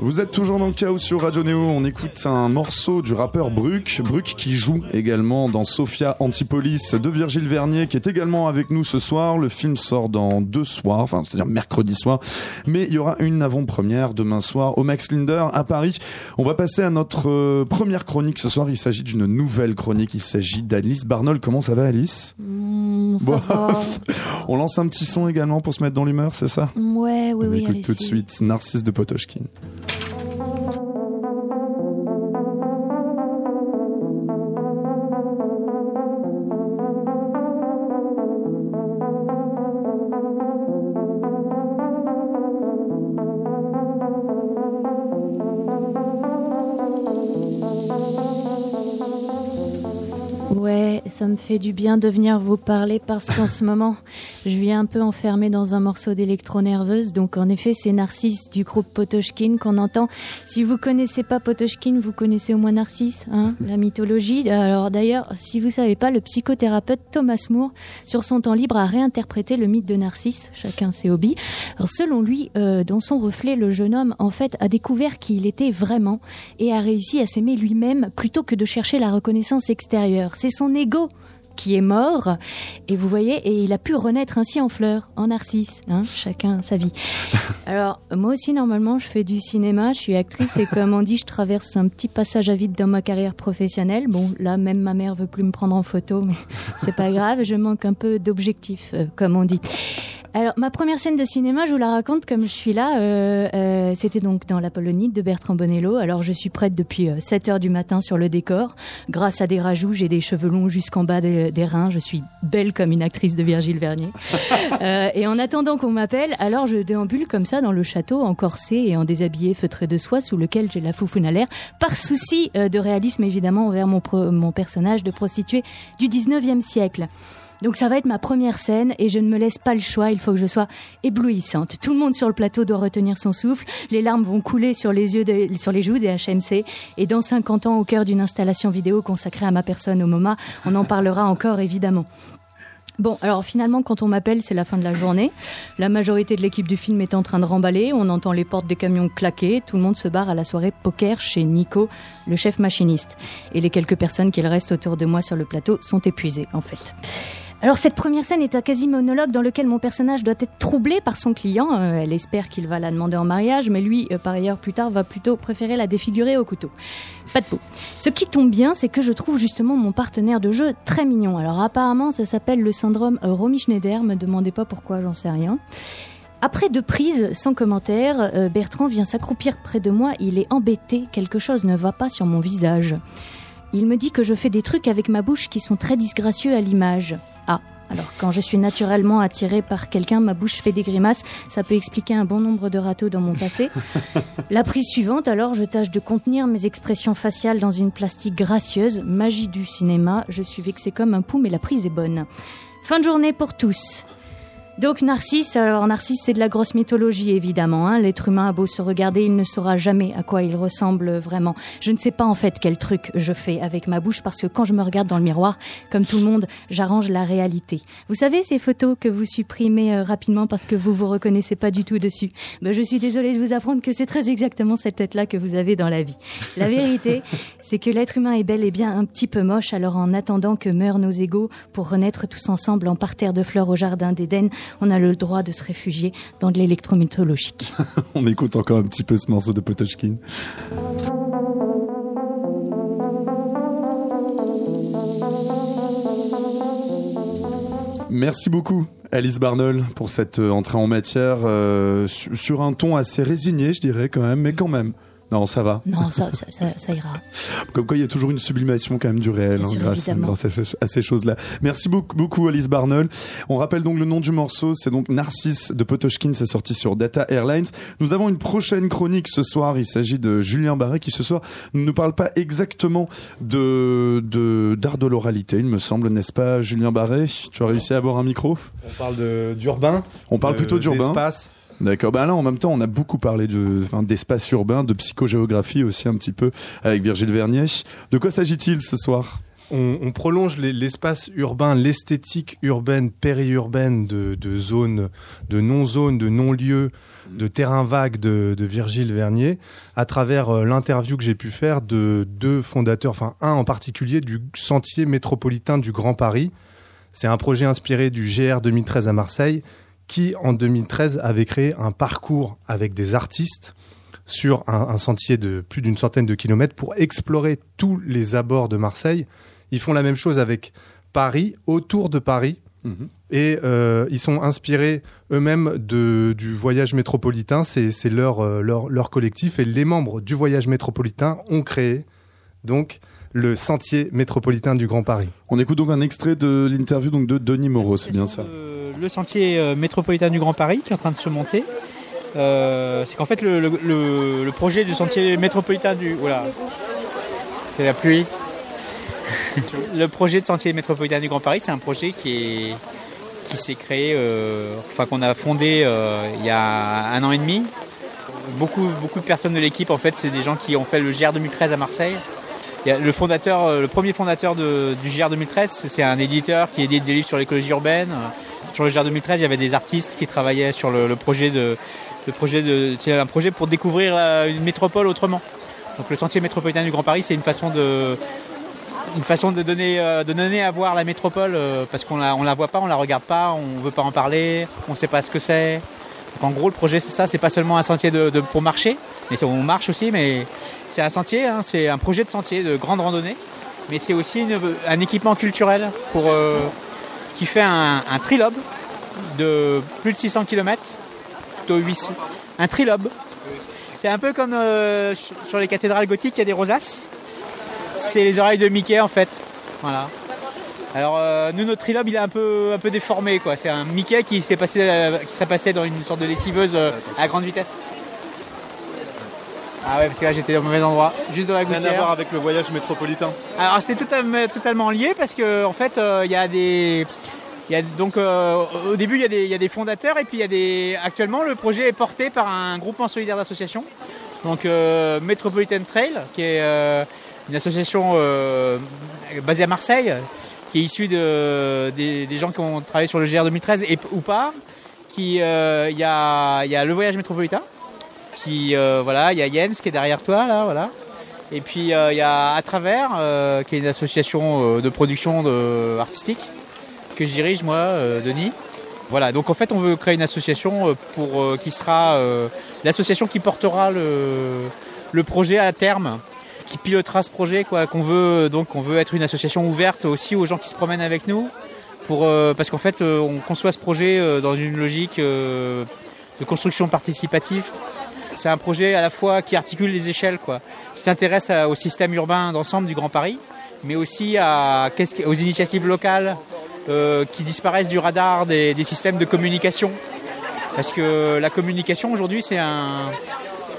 Vous êtes toujours dans le chaos sur Radio Néo. On écoute un morceau du rappeur Bruck. Bruck qui joue également dans Sophia Antipolis de Virgile Vernier, qui est également avec nous ce soir. Le film sort dans deux soirs, enfin, c'est-à-dire mercredi soir. Mais il y aura une avant-première demain soir au Max Linder à Paris. On va passer à notre euh, première chronique ce soir. Il s'agit d'une nouvelle chronique. Il s'agit d'Alice Barnol. Comment ça va, Alice? Mmh, ça Bon. va. On lance un petit son également pour se mettre dans l'humeur, c'est ça? Ouais, oui, On oui, écoute tout de suite Narcisse de Potochkin. Ça me fait du bien de venir vous parler parce qu'en ce moment, je vis un peu enfermée dans un morceau d'électro-nerveuse. Donc, en effet, c'est Narcisse du groupe Potochkin qu'on entend. Si vous connaissez pas Potochkin, vous connaissez au moins Narcisse, hein, la mythologie. Alors, d'ailleurs, si vous savez pas, le psychothérapeute Thomas Moore, sur son temps libre, a réinterprété le mythe de Narcisse. Chacun ses hobbies. Alors, selon lui, euh, dans son reflet, le jeune homme, en fait, a découvert qui il était vraiment et a réussi à s'aimer lui-même plutôt que de chercher la reconnaissance extérieure. C'est son ego qui est mort, et vous voyez, et il a pu renaître ainsi en fleurs, en narcisse, hein, chacun sa vie. Alors, moi aussi, normalement, je fais du cinéma, je suis actrice, et comme on dit, je traverse un petit passage à vide dans ma carrière professionnelle. Bon, là, même ma mère veut plus me prendre en photo, mais c'est pas grave, je manque un peu d'objectif, euh, comme on dit. Alors, ma première scène de cinéma, je vous la raconte comme je suis là. euh, euh, C'était donc dans l'Apollonide de Bertrand Bonello. Alors, je suis prête depuis euh, 7 heures du matin sur le décor. Grâce à des rajouts, j'ai des cheveux longs jusqu'en bas des, des reins. Je suis belle comme une actrice de Virgile Vernier. Euh, et en attendant qu'on m'appelle, alors je déambule comme ça dans le château, en corset et en déshabillé feutré de soie, sous lequel j'ai la foufoune à l'air, par souci euh, de réalisme évidemment envers mon, pro- mon personnage de prostituée du 19e siècle. Donc ça va être ma première scène et je ne me laisse pas le choix, il faut que je sois éblouissante. Tout le monde sur le plateau doit retenir son souffle, les larmes vont couler sur les yeux sur les joues des HMC et dans 50 ans au cœur d'une installation vidéo consacrée à ma personne au MoMA, on en parlera encore évidemment. Bon, alors finalement, quand on m'appelle, c'est la fin de la journée. La majorité de l'équipe du film est en train de remballer. On entend les portes des camions claquer. Tout le monde se barre à la soirée poker chez Nico, le chef machiniste. Et les quelques personnes qui restent autour de moi sur le plateau sont épuisées, en fait. Alors cette première scène est un quasi-monologue dans lequel mon personnage doit être troublé par son client. Euh, elle espère qu'il va la demander en mariage, mais lui, euh, par ailleurs, plus tard, va plutôt préférer la défigurer au couteau. Pas de peau. Ce qui tombe bien, c'est que je trouve justement mon partenaire de jeu très mignon. Alors apparemment, ça s'appelle le syndrome euh, Romy Schneider. Me demandez pas pourquoi, j'en sais rien. Après deux prises, sans commentaire, Bertrand vient s'accroupir près de moi. Il est embêté. Quelque chose ne va pas sur mon visage. Il me dit que je fais des trucs avec ma bouche qui sont très disgracieux à l'image. Ah, alors quand je suis naturellement attirée par quelqu'un, ma bouche fait des grimaces. Ça peut expliquer un bon nombre de râteaux dans mon passé. La prise suivante, alors, je tâche de contenir mes expressions faciales dans une plastique gracieuse. Magie du cinéma. Je suis vexée comme un pou, mais la prise est bonne. Fin de journée pour tous. Donc Narcisse, alors Narcisse c'est de la grosse mythologie évidemment. Hein. L'être humain a beau se regarder, il ne saura jamais à quoi il ressemble vraiment. Je ne sais pas en fait quel truc je fais avec ma bouche parce que quand je me regarde dans le miroir, comme tout le monde, j'arrange la réalité. Vous savez ces photos que vous supprimez euh, rapidement parce que vous vous reconnaissez pas du tout dessus? Ben, je suis désolée de vous apprendre que c'est très exactement cette tête-là que vous avez dans la vie. La vérité, c'est que l'être humain est bel et bien un petit peu moche. Alors en attendant que meurent nos égaux pour renaître tous ensemble en parterre de fleurs au jardin d'Éden, on a le droit de se réfugier dans de l'électromythologique. On écoute encore un petit peu ce morceau de Potochkin. Merci beaucoup. Alice Barnol pour cette euh, entrée en matière euh, su- sur un ton assez résigné, je dirais quand même, mais quand même. Non, ça va. Non, ça, ça, ça, ça ira. Comme quoi, il y a toujours une sublimation quand même du réel hein, sûr, grâce, à, ce- à ces choses-là. Merci beaucoup, beaucoup, Alice Barnol. On rappelle donc le nom du morceau, c'est donc Narcisse de Potochkin, c'est sorti sur Data Airlines. Nous avons une prochaine chronique ce soir, il s'agit de Julien Barret qui ce soir ne nous parle pas exactement de de- d'art de l'oralité, il me semble, n'est-ce pas Julien Barret Tu as réussi à avoir un micro? On parle de- d'urbain. On parle plutôt d'urbain. d'espace. D'accord. Ben là, en même temps, on a beaucoup parlé de, enfin, d'espace urbain, de psychogéographie aussi un petit peu avec Virgile Vernier. De quoi s'agit-il ce soir? On, on prolonge les- l'espace urbain, l'esthétique urbaine, périurbaine de, de zones, de non-zones, de non-lieux, de terrains vagues de, de Virgile Vernier, à travers euh, l'interview que j'ai pu faire de deux fondateurs, enfin un en particulier du Sentier métropolitain du Grand Paris. C'est un projet inspiré du GR 2013 à Marseille, qui en 2013 avait créé un parcours avec des artistes sur un, un sentier de plus d'une centaine de kilomètres pour explorer tous les abords de Marseille. Ils font la même chose avec Paris, autour de Paris, et euh, ils sont inspirés eux-mêmes du voyage métropolitain. C'est leur, euh, leur, leur collectif, et les membres du voyage métropolitain ont créé donc le sentier métropolitain du Grand Paris. On écoute donc un extrait de l'interview donc de Denis Moreau, c'est bien ça. Euh, le sentier euh, métropolitain du Grand Paris qui est en train de se monter. Euh, c'est qu'en fait le, le- le- le projet du sentier métropolitain du voilà c'est la pluie le projet de sentier métropolitain du Grand Paris c'est un projet qui est qui s'est créé euh, enfin qu'on a fondé euh, il y a un an et demi beaucoup beaucoup de personnes de l'équipe en fait c'est des gens qui ont fait le GR 2013 à Marseille le fondateur, euh, le premier fondateur du GR 2013, c'est un éditeur qui édite des livres sur l'écologie urbaine. Euh, Sur le GR 2013, il y avait des artistes qui travaillaient sur le, projet de, le projet de, un projet pour découvrir une métropole autrement. Donc le sentier métropolitain du Grand Paris, c'est une façon de, une façon de donner, euh, de donner à voir la métropole parce qu'on la, on la voit pas, on la regarde pas, on veut pas en parler, on sait pas ce que c'est. Donc en gros, le projet, c'est ça, c'est pas seulement un sentier de, de- pour marcher, mais on marche aussi, mais c'est un sentier, hein, c'est un projet de sentier de grande randonnée, mais c'est aussi une- un équipement culturel pour, euh, qui fait un, un trilobe de plus de 600 km, plutôt 800. Un trilobe. C'est un peu comme euh, sur les cathédrales gothiques, il y a des rosaces. C'est les oreilles de Mickey en fait. Voilà. Alors euh, nous notre trilobe il est un peu un peu déformé quoi. C'est un Mickey qui s'est passé euh, qui serait passé dans une sorte de lessiveuse euh, à grande vitesse. Ah ouais parce que là j'étais au mauvais endroit, juste dans la Rien gouttière. à voir avec le voyage métropolitain. Alors c'est totalement, totalement lié parce que en fait il y a des il y a donc euh, au début il y, a des, il y a des fondateurs et puis il y a des actuellement le projet est porté par un groupement solidaire d'associations donc euh, Metropolitan Trail qui est euh, une association basée à Marseille qui est issue de, des, gens qui ont travaillé sur le GR 2013 et, ou pas qui euh, il y, a, y a le voyage métropolitain qui euh, voilà il y a Jens qui est derrière toi là voilà et puis euh, il y a À travers, qui est une association de production artistique que je dirige moi, Denis. Voilà, donc en fait on veut créer une association pour qui sera l'association qui portera le, le projet à terme, qui pilotera ce projet quoi. Qu'on veut donc on veut être une association ouverte aussi aux gens qui se promènent avec nous, pour euh, parce qu'en fait euh, on conçoit ce projet euh, dans une logique euh, de construction participative c'est un projet à la fois qui articule les échelles, quoi, qui s'intéresse au système urbain d'ensemble du Grand Paris, mais aussi à, aux initiatives locales euh, qui disparaissent du radar des, des systèmes de communication. Parce que la communication aujourd'hui, c'est un,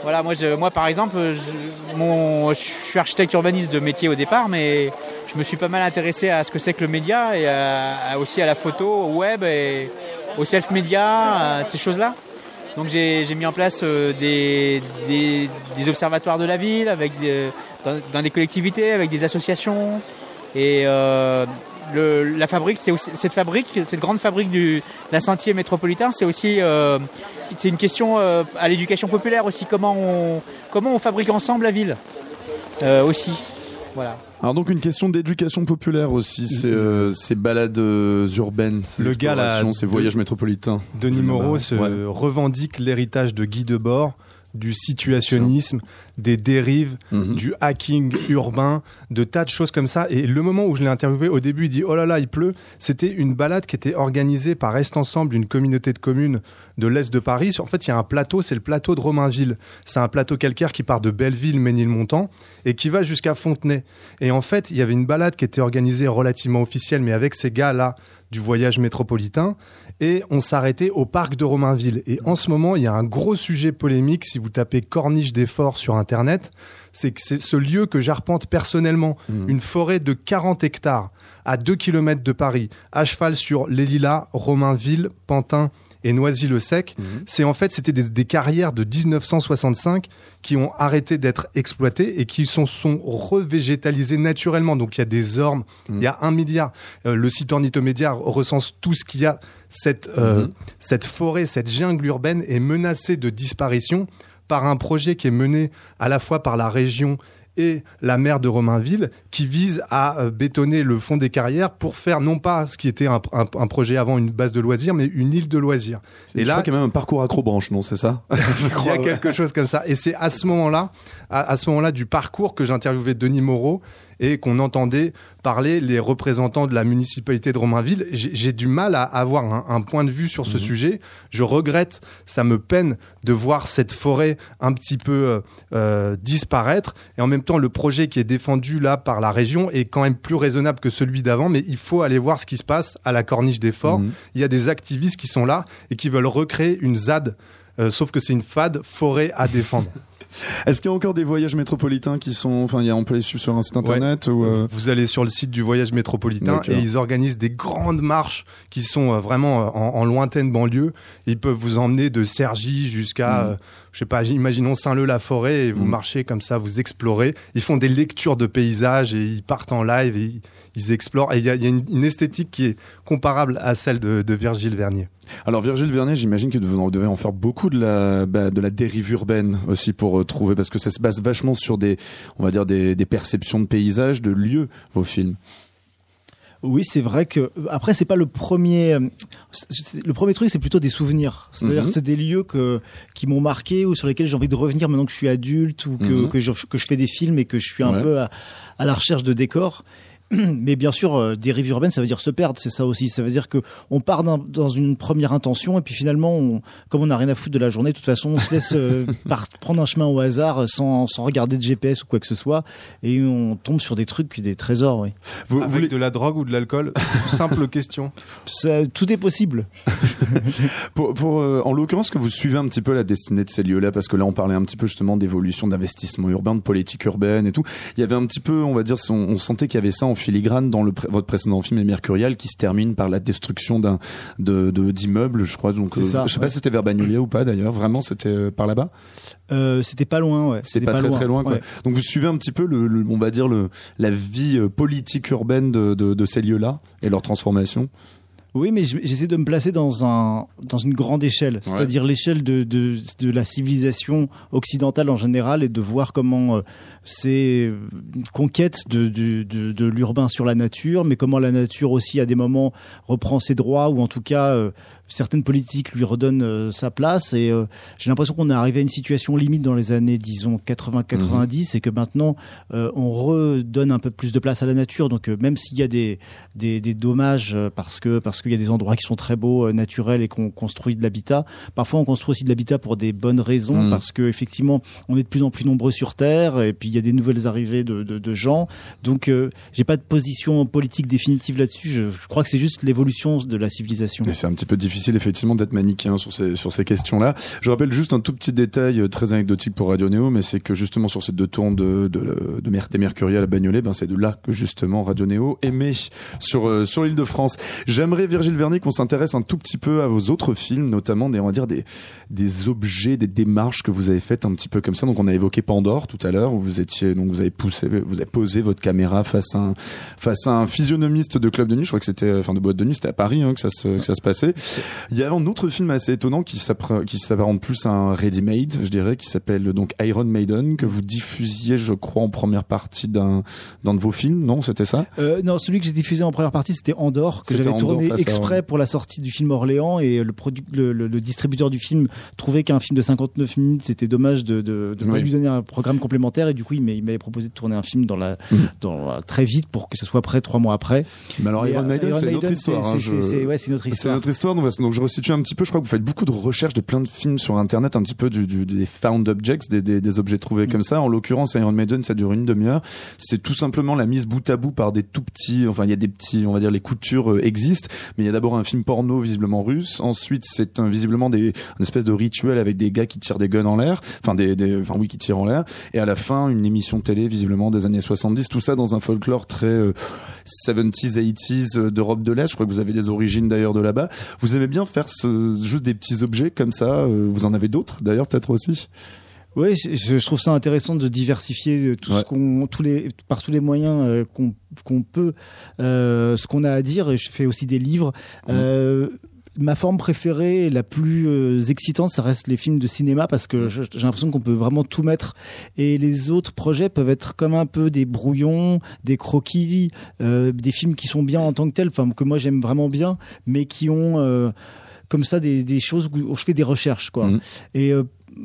Voilà, moi, je, moi par exemple, je, suis architecte urbaniste de métier au départ, mais je me suis pas mal intéressé à ce que c'est que le média et aussi à la photo, au web et au self-média, ces choses-là. Donc j'ai mis en place euh, des, observatoires de la ville avec des- dans, collectivités, avec des associations. Et euh, le- la fabrique, c'est aussi cette fabrique, cette grande fabrique du- d'un sentier métropolitain, c'est aussi euh, c'est une question euh, à l'éducation populaire aussi. Comment on comment on fabrique ensemble la ville euh, aussi. Voilà. Alors donc une question d'éducation populaire aussi, c'est euh, ces balades euh, urbaines, ces Le gars, là, ces de- voyages métropolitains. Denis Moreau se Ouais. revendique l'héritage de Guy Debord, du situationnisme, des dérives, Mhm. du hacking urbain, de tas de choses comme ça. Et le moment où je l'ai interviewé, au début, il dit Oh là là, il pleut. C'était une balade qui était organisée par Est Ensemble, une communauté de communes de l'Est de Paris. En fait, il y a un plateau, c'est le plateau de Romainville. C'est un plateau calcaire qui part de Belleville, Ménilmontant, et qui va jusqu'à Fontenay. Et en fait, il y avait une balade qui était organisée relativement officielle, mais avec ces gars-là du voyage métropolitain. Et on s'arrêtait au parc de Romainville. Et en ce moment, il y a un gros sujet polémique. Si vous tapez Corniche des Forts sur Internet, c'est que c'est ce lieu que j'arpente personnellement. Une forêt de 40 hectares à 2 km de Paris, à cheval sur les Lilas, Romainville, Pantin et Noisy-le-Sec. C'est en fait, c'était des, des carrières de 1965 qui ont arrêté d'être exploitées et qui sont, sont revégétalisées naturellement. Donc il y a des ormes, il y a un milliard. Euh, le site Ornithomédia recense tout ce qu'il y a. Cette, euh, Mhm. cette forêt, cette jungle urbaine est menacée de disparition par un projet qui est mené à la fois par la région et la maire de Romainville qui vise à euh, bétonner le fond des carrières pour faire non pas ce qui était un, un- un projet avant une base de loisirs mais une île de loisirs. Et là, qu'il y a même un parcours accrobranche, non, c'est ça il y a quelque chose comme ça. Et c'est à ce moment-là, à, à ce moment-là du parcours que j'interviewais Denis Moreau et qu'on entendait parler les représentants de la municipalité de Romainville. J'ai du mal à avoir un, un point de vue sur ce sujet. Je regrette, ça me peine de voir cette forêt un petit peu euh, euh, disparaître. Et en même temps, le projet qui est défendu là par la région est quand même plus raisonnable que celui d'avant. Mais il faut aller voir ce qui se passe à la corniche des forts. Mhm. Il y a des activistes qui sont là et qui veulent recréer une ZAD. Euh, sauf que c'est une FAD, forêt à défendre. Est-ce qu'il y a encore des voyages métropolitains qui sont, enfin, il y a, on peut les suivre sur un site internet ou euh, Vous allez sur le site du voyage métropolitain et ils organisent des grandes marches qui sont euh, vraiment euh, en, en lointaine banlieue. Ils peuvent vous emmener de Cergy jusqu'à, Mhm. Je sais pas, imaginons Saint-Leu-la-Forêt et vous Mhm. marchez comme ça, vous explorez. Ils font des lectures de paysages et ils partent en live et ils, ils explorent. Et il y a, il y a une, une esthétique qui est comparable à celle de, de Virgile Vernier. Alors Virgile Vernet, j'imagine que vous en devez en faire beaucoup de la bah, de la dérive urbaine aussi pour euh, trouver parce que ça se base vachement sur des on va dire des, des perceptions de paysages, de lieux vos films. Oui, c'est vrai que après c'est pas le premier. euh, Le premier truc, c'est plutôt des souvenirs. C'est-à-dire, Mhm. c'est des lieux que qui m'ont marqué ou sur lesquels j'ai envie de revenir maintenant que je suis adulte ou que Mhm. que, je, que je fais des films et que je suis un Ouais. peu à, à la recherche de décors. Mais bien sûr, euh, dérive urbaine, ça veut dire se perdre, c'est ça aussi. Ça veut dire que on part dans une première intention et puis finalement, on, comme on n'a rien à foutre de la journée, de toute façon, on se laisse euh, prendre un chemin au hasard euh, sans, sans regarder de GPS ou quoi que ce soit et on tombe sur des trucs, des trésors. Oui. Vous, Avec vous de la drogue ou de l'alcool? Simple question. Ça, tout est possible. pour, pour, euh, en l'occurrence que vous suivez un petit peu la destinée de ces lieux-là parce que là on parlait un petit peu justement d'évolution d'investissement urbain, de politique urbaine et tout. Il y avait un petit peu, on va dire, on, on sentait qu'il y avait ça en filigrane dans le votre précédent film Les Mercurial qui se termine par la destruction d'un de d'immeubles, je crois. Donc euh, ça, je sais ouais. pas si c'était vers Bagnolia ou pas d'ailleurs. Vraiment, c'était euh, par là-bas? Euh, c'était pas loin, ouais. C'était pas, très très loin. Quoi. ouais. Donc vous suivez un petit peu le, le- on va dire le la vie euh, politique urbaine de, de, de ces lieux-là et leur transformation? Oui, mais je- j'essaie de me placer dans un dans une grande échelle, c'est-à-dire l'échelle de, de de la civilisation occidentale en général et de voir comment euh, c'est une conquête de de de, de l'urbain sur la nature, mais comment la nature aussi à des moments reprend ses droits ou en tout cas euh, certaines politiques lui redonnent euh, sa place et euh, j'ai l'impression qu'on est arrivé à une situation limite dans les années disons 80-90 et que maintenant euh, on redonne un peu plus de place à la nature. Donc euh, même s'il y a des des, des dommages euh, parce que parce qu'il y a des endroits qui sont très beaux euh, naturels et qu'on construit de l'habitat parfois on construit aussi de l'habitat pour des bonnes raisons Mhm. parce que effectivement on est de plus en plus nombreux sur terre et puis il y a des nouvelles arrivées de, de, de gens. Donc euh, j'ai pas de position politique définitive là-dessus. Je, je crois que c'est juste l'évolution de la civilisation. Et c'est un petit peu difficile difficile effectivement d'être manichéen sur ces sur ces questions-là. Je rappelle juste un tout petit détail euh, très anecdotique pour Radio Néo, mais c'est que justement sur ces deux tours de de, de des Mercurial à Bagnolet, ben c'est de là que justement Radio Néo émet sur euh, sur l'île de France. J'aimerais Virgile Vernet qu'on s'intéresse un tout petit peu à vos autres films, notamment des on va dire des des objets, des démarches que vous avez faites un petit peu comme ça. Donc on a évoqué Pandore tout à l'heure où vous étiez donc vous avez poussé vous avez posé votre caméra face à un face un physionomiste de club de nuit. Je crois que c'était enfin de boîte de nuit, c'était à Paris hein, que ça que ça se passait. Il y a un autre film assez étonnant qui s'apparente plus à un ready-made, je dirais, qui s'appelle donc Iron Maiden que vous diffusiez, je crois, en première partie d'un de vos films. Non, c'était ça? Euh, non, celui que j'ai diffusé en première partie, c'était Andorre, que j'avais tourné à exprès pour la sortie du film Orléans et le, produ- le, le- le distributeur du film trouvait qu'un film de 59 minutes, c'était dommage de de, de pas Oui. lui donner un programme complémentaire et du coup, il m'a- il m'avait proposé de tourner un film dans la, Mhm. dans très vite pour que ça soit prêt trois mois après. Mais alors Mais, Iron euh, Maiden, c'est une autre histoire. c'est- hein, c'est- je- c'est- ouais, c'est une autre C'est histoire. notre histoire. Donc, donc je resitue un petit peu. Je crois que vous faites beaucoup de recherches de plein de films sur Internet, un petit peu du, du- des found objects, des, des, des objets trouvés comme ça. En l'occurrence, Iron Maiden, ça dure une demi-heure. C'est tout simplement la mise bout à bout par des tout petits. Enfin, il y a des petits, on va dire, les coutures euh, existent. Mais il y a d'abord un film porno visiblement russe. Ensuite, c'est visiblement des, une espèce de rituel avec des gars qui tirent des guns en l'air. Enfin, des, des, enfin oui, qui tirent en l'air. Et à la fin, une émission télé visiblement des années 70. Tout ça dans un folklore très euh, 70s, 80s euh, d'Europe de l'Est. Je crois que vous avez des origines d'ailleurs de là-bas. Vous aimez bien faire ce, juste des petits objets comme ça. euh, Vous en avez d'autres d'ailleurs peut-être aussi? Oui, je, je trouve ça intéressant de diversifier euh, tout Ouais. ce qu'on, tous les, par tous les moyens euh, qu'on, qu'on peut, euh, ce qu'on a à dire. Et je fais aussi des livres. Euh, ma forme préférée, la plus euh, excitante, ça reste les films de cinéma parce que je- j'ai l'impression qu'on peut vraiment tout mettre. Et les autres projets peuvent être comme un peu des brouillons, des croquis, euh, des films qui sont bien en tant que tels, enfin que moi j'aime vraiment bien, mais qui ont euh, comme ça des, des choses où je fais des recherches, quoi. Et euh,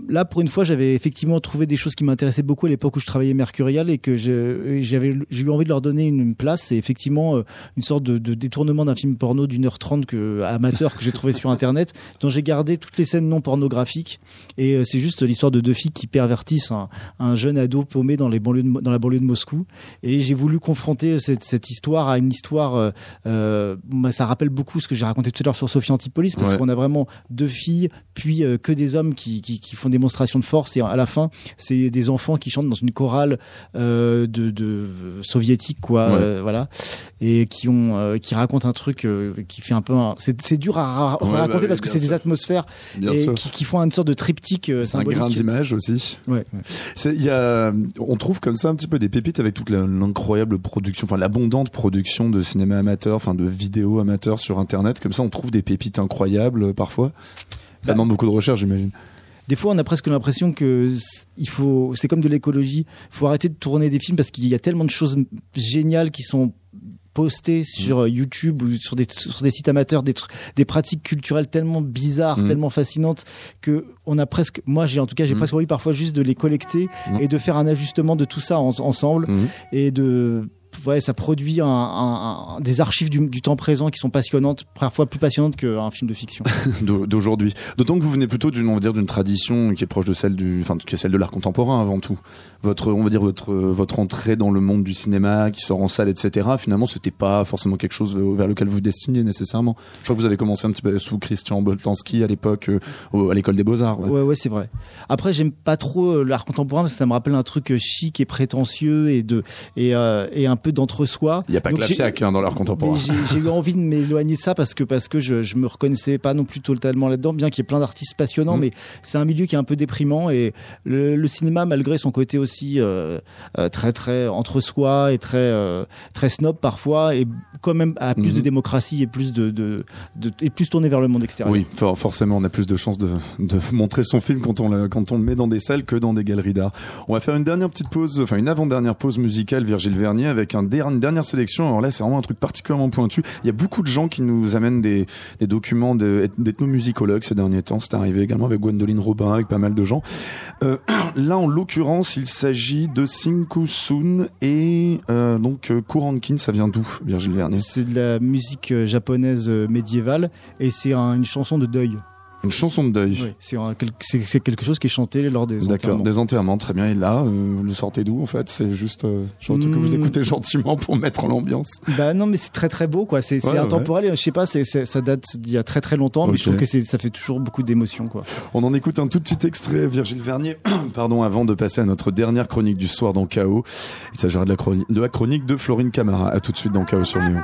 là, pour une fois, j'avais effectivement trouvé des choses qui m'intéressaient beaucoup à l'époque où je travaillais Mercurial et que et j'avais, j'ai eu envie de leur donner une place. C'est effectivement euh, une sorte de, de détournement d'un film porno d'une heure trente que, amateur que j'ai trouvé sur Internet, dont j'ai gardé toutes les scènes non pornographiques. Et euh, c'est juste l'histoire de deux filles qui pervertissent un, un jeune ado paumé dans, les banlieues de dans la banlieue de Moscou. Et j'ai voulu confronter cette, cette histoire à une histoire. euh, euh, bah, ça rappelle beaucoup ce que j'ai raconté tout à l'heure sur Sophie Antipolis, parce Ouais. qu'on a vraiment deux filles, puis euh, que des hommes qui, qui, qui font démonstration de force. Et à la fin, c'est des enfants qui chantent dans une chorale euh, de, de soviétique, quoi. Ouais. euh, voilà, et qui ont, euh, qui racontent un truc qui fait un peu. un- C'est dur à, ra- Ouais, raconter bah parce que c'est des atmosphères et qui, qui font une sorte de triptyque C'est un symbolique. grain d'image aussi. Ouais. Il y a, on trouve comme ça un petit peu des pépites avec toute l'incroyable production, enfin l'abondante production de cinéma amateur, enfin de vidéos amateurs sur Internet. Comme ça, on trouve des pépites incroyables parfois. Ça Bah, demande beaucoup de recherche, j'imagine. Des fois, on a presque l'impression que il faut, c'est comme de l'écologie. Il faut arrêter de tourner des films parce qu'il y a tellement de choses géniales qui sont postées sur euh, YouTube ou sur des, sur des sites amateurs, des, pratiques culturelles tellement bizarres, Mhm. tellement fascinantes que on a presque, moi j'ai en tout cas j'ai Mhm. presque envie parfois juste de les collecter et de faire un ajustement de tout ça en- ensemble et de ouais, ça produit un, un- un- des archives du, du temps présent qui sont passionnantes, parfois plus passionnantes qu'un film de fiction. d'au- d'aujourd'hui. D'autant que vous venez plutôt d'une, on va dire, d'une tradition qui est proche de celle du, enfin, qui est celle de l'art contemporain avant tout. Votre, on va dire votre, votre entrée dans le monde du cinéma, qui sort en salle, etc. Finalement, c'était pas forcément quelque chose vers lequel vous destiniez nécessairement. Je crois que vous avez commencé un petit peu sous Christian Boltanski à l'époque, euh, à l'école des beaux arts. Ouais, ouais, c'est vrai. Après, j'aime pas trop euh, l'art contemporain parce que ça me rappelle un truc euh, chic et prétentieux et de et, euh, et un peu d'entre-soi. Il y a pas Donc, que la fiac hein, dans l'art contemporain. J'ai eu envie de m'éloigner de ça parce que parce que je je me reconnaissais pas non plus totalement là-dedans, bien qu'il y ait plein d'artistes passionnants, Mhm. mais c'est un milieu qui est un peu déprimant et le, le cinéma, malgré son côté aussi euh, euh, très très entre soi et très euh, très snob parfois, et quand même a plus de démocratie et plus de, de, de et plus tourné vers le monde extérieur. Oui, for- forcément, on a plus de chances de, de montrer son film quand on, le, quand on le met dans des salles que dans des galeries d'art. On va faire une dernière petite pause, enfin une avant-dernière pause musicale, Virgile Vernier, avec un une dernière sélection. Alors là, c'est vraiment un truc particulièrement pointu. Il y a beaucoup de gens qui nous amènent des, documents de- d'ethnomusicologues ces derniers temps. C'est arrivé également avec Gwendoline Robin, avec pas mal de gens. Euh, là, en l'occurrence, il s'agit de Sinkusun et euh, donc euh, Kurankin. Ça vient d'où, Virgile Vernier? C'est de la musique japonaise médiévale et c'est un- une chanson de deuil. Une chanson de deuil. Oui, c'est quelque chose qui est chanté lors des D'accord, enterrements. des enterrements, très bien. Et là, euh, vous le sortez d'où en fait? C'est juste euh, genre que vous écoutez gentiment pour mettre l'ambiance. Bah non, mais c'est très très beau, quoi. C'est Ouais, intemporel. et Je sais pas, c'est ça date d'il y a très très longtemps, mais je trouve que ça fait toujours beaucoup d'émotions, quoi. On en écoute un tout petit extrait, Virgile Vernier, pardon, avant de passer à notre dernière chronique du soir dans Chaos. Il s'agira de la chronique de, la chronique de Florine Camara. À tout de suite dans Chaos sur Néo.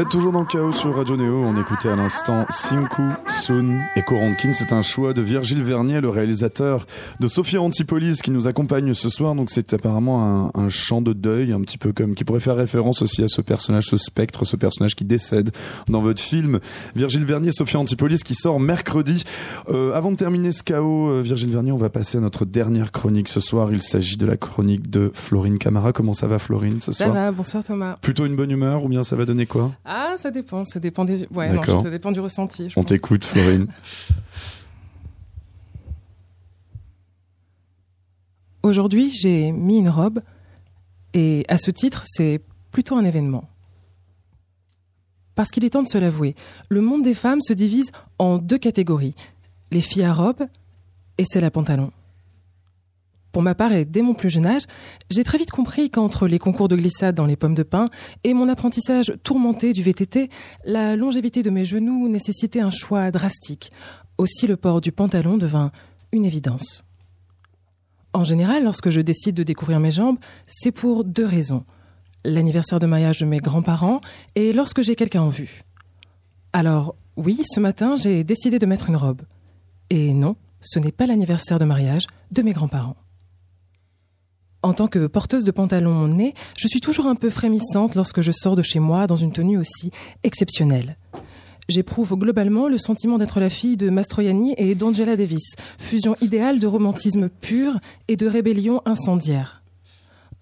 Êtes toujours dans le chaos sur Radio Néo. On à l'instant Sinku, Sun et Korankin. C'est un choix de Virgile Vernier, le réalisateur de Sophia Antipolis, qui nous accompagne ce soir. Donc c'est apparemment un, un chant de deuil, un petit peu comme qui pourrait faire référence aussi à ce personnage, ce spectre, ce personnage qui décède dans votre film. Virgile Vernier, Sophia Antipolis, qui sort mercredi. Euh, avant de terminer ce chaos, euh, Virgile Vernier, on va passer à notre dernière chronique ce soir. Il s'agit de la chronique de Florine Camara. Comment ça va, Florine, ce Ça soir? va, bonsoir Thomas. Plutôt une bonne humeur ou bien ça va donner quoi? Ah, ça dépend, ça dépend des... Ouais, non, D'accord. ça dépend du ressenti. je On t'écoute, Florine. Aujourd'hui, j'ai mis une robe et à ce titre, c'est plutôt un événement. Parce qu'il est temps de se l'avouer, le monde des femmes se divise en deux catégories, les filles à robe et celles à pantalon. Pour ma part et dès mon plus jeune âge, j'ai très vite compris qu'entre les concours de glissade dans les pommes de pin et mon apprentissage tourmenté du VTT, la longévité de mes genoux nécessitait un choix drastique. Aussi le port du pantalon devint une évidence. En général, lorsque je décide de découvrir mes jambes, c'est pour deux raisons. L'anniversaire de mariage de mes grands-parents et lorsque j'ai quelqu'un en vue. Alors, oui, ce matin, j'ai décidé de mettre une robe. Et non, ce n'est pas l'anniversaire de mariage de mes grands-parents. En tant que porteuse de pantalon nez, je suis toujours un peu frémissante lorsque je sors de chez moi dans une tenue aussi exceptionnelle. J'éprouve globalement le sentiment d'être la fille de Mastroianni et d'Angela Davis, fusion idéale de romantisme pur et de rébellion incendiaire.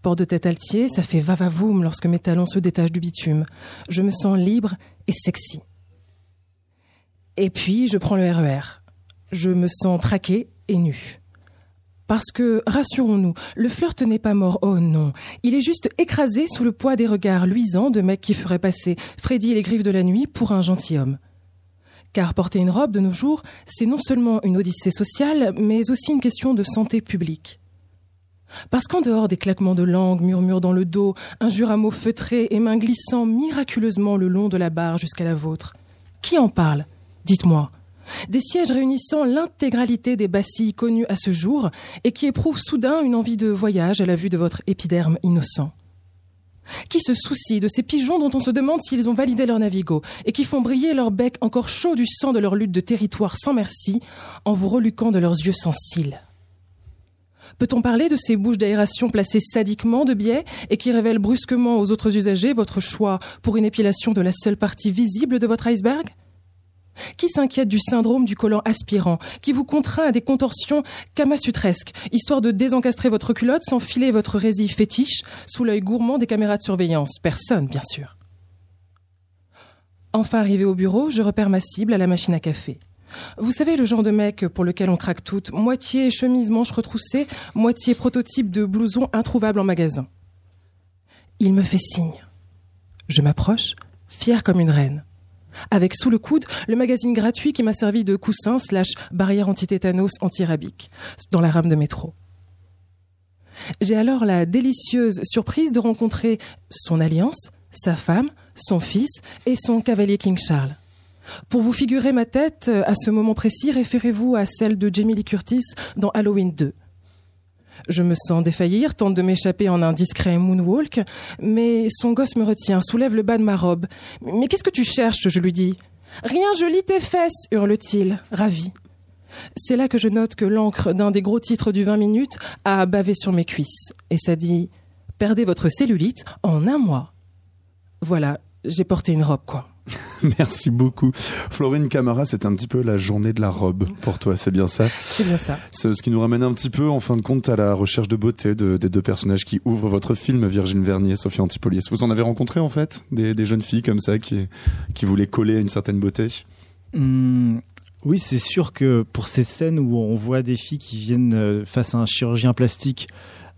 Port de tête altier, ça fait va-va-voum lorsque mes talons se détachent du bitume. Je me sens libre et sexy. Et puis, je prends le RER. Je me sens traquée et nue. Parce que, rassurons-nous, le flirt n'est pas mort, oh non. Il est juste écrasé sous le poids des regards luisants de mecs qui feraient passer Freddy et les griffes de la nuit pour un gentilhomme. Car porter une robe de nos jours, c'est non seulement une odyssée sociale, mais aussi une question de santé publique. Parce qu'en dehors des claquements de langue, murmures dans le dos, injures à mots feutrés et mains glissant miraculeusement le long de la barre jusqu'à la vôtre, qui en parle? Dites-moi. Des sièges réunissant l'intégralité des bacilles connues à ce jour et qui éprouvent soudain une envie de voyage à la vue de votre épiderme innocent. Qui se soucie de ces pigeons dont on se demande s'ils ont validé leur navigo et qui font briller leur bec encore chaud du sang de leur lutte de territoire sans merci en vous reluquant de leurs yeux sans cils Peut-on parler de ces bouches d'aération placées sadiquement de biais et qui révèlent brusquement aux autres usagers votre choix pour une épilation de la seule partie visible de votre iceberg? Qui s'inquiète du syndrome du collant aspirant, qui vous contraint à des contorsions kamasutresques, histoire de désencastrer votre culotte sans filer votre résille fétiche sous l'œil gourmand des caméras de surveillance? Personne, bien sûr. Enfin arrivé au bureau, je repère ma cible à la machine à café. Vous savez, le genre de mec pour lequel on craque toutes, moitié chemise manche retroussée, moitié prototype de blouson introuvable en magasin. Il me fait signe. Je m'approche, fière comme une reine avec sous le coude le magazine gratuit qui m'a servi de coussin slash barrière anti-tétanos anti-rabique dans la rame de métro. J'ai alors la délicieuse surprise de rencontrer son alliance, sa femme, son fils et son cavalier King Charles. Pour vous figurer ma tête euh, à ce moment précis, référez-vous à celle de Jamie Lee Curtis dans Halloween 2. Je me sens défaillir, tente de m'échapper en un discret moonwalk, mais son gosse me retient, soulève le bas de ma robe. Mais qu'est-ce que tu cherches? Je lui dis. Rien, je lis tes fesses, hurle-t-il, ravi. C'est là que je note que l'encre d'un des gros titres du 20 minutes a bavé sur mes cuisses. Et ça dit Perdez votre cellulite en un mois. Voilà, j'ai porté une robe, quoi. Merci beaucoup. Florine Camara, c'est un petit peu la journée de la robe pour toi, c'est bien ça? C'est bien ça. C'est ce qui nous ramène un petit peu, en fin de compte, à la recherche de beauté de- des deux personnages qui ouvrent votre film, Virginie Vernier et Sophie Antipolis. Vous en avez rencontré, en fait, des, des jeunes filles comme ça qui, qui voulaient coller à une certaine beauté? Hum, oui, c'est sûr que pour ces scènes où on voit des filles qui viennent euh, face à un chirurgien plastique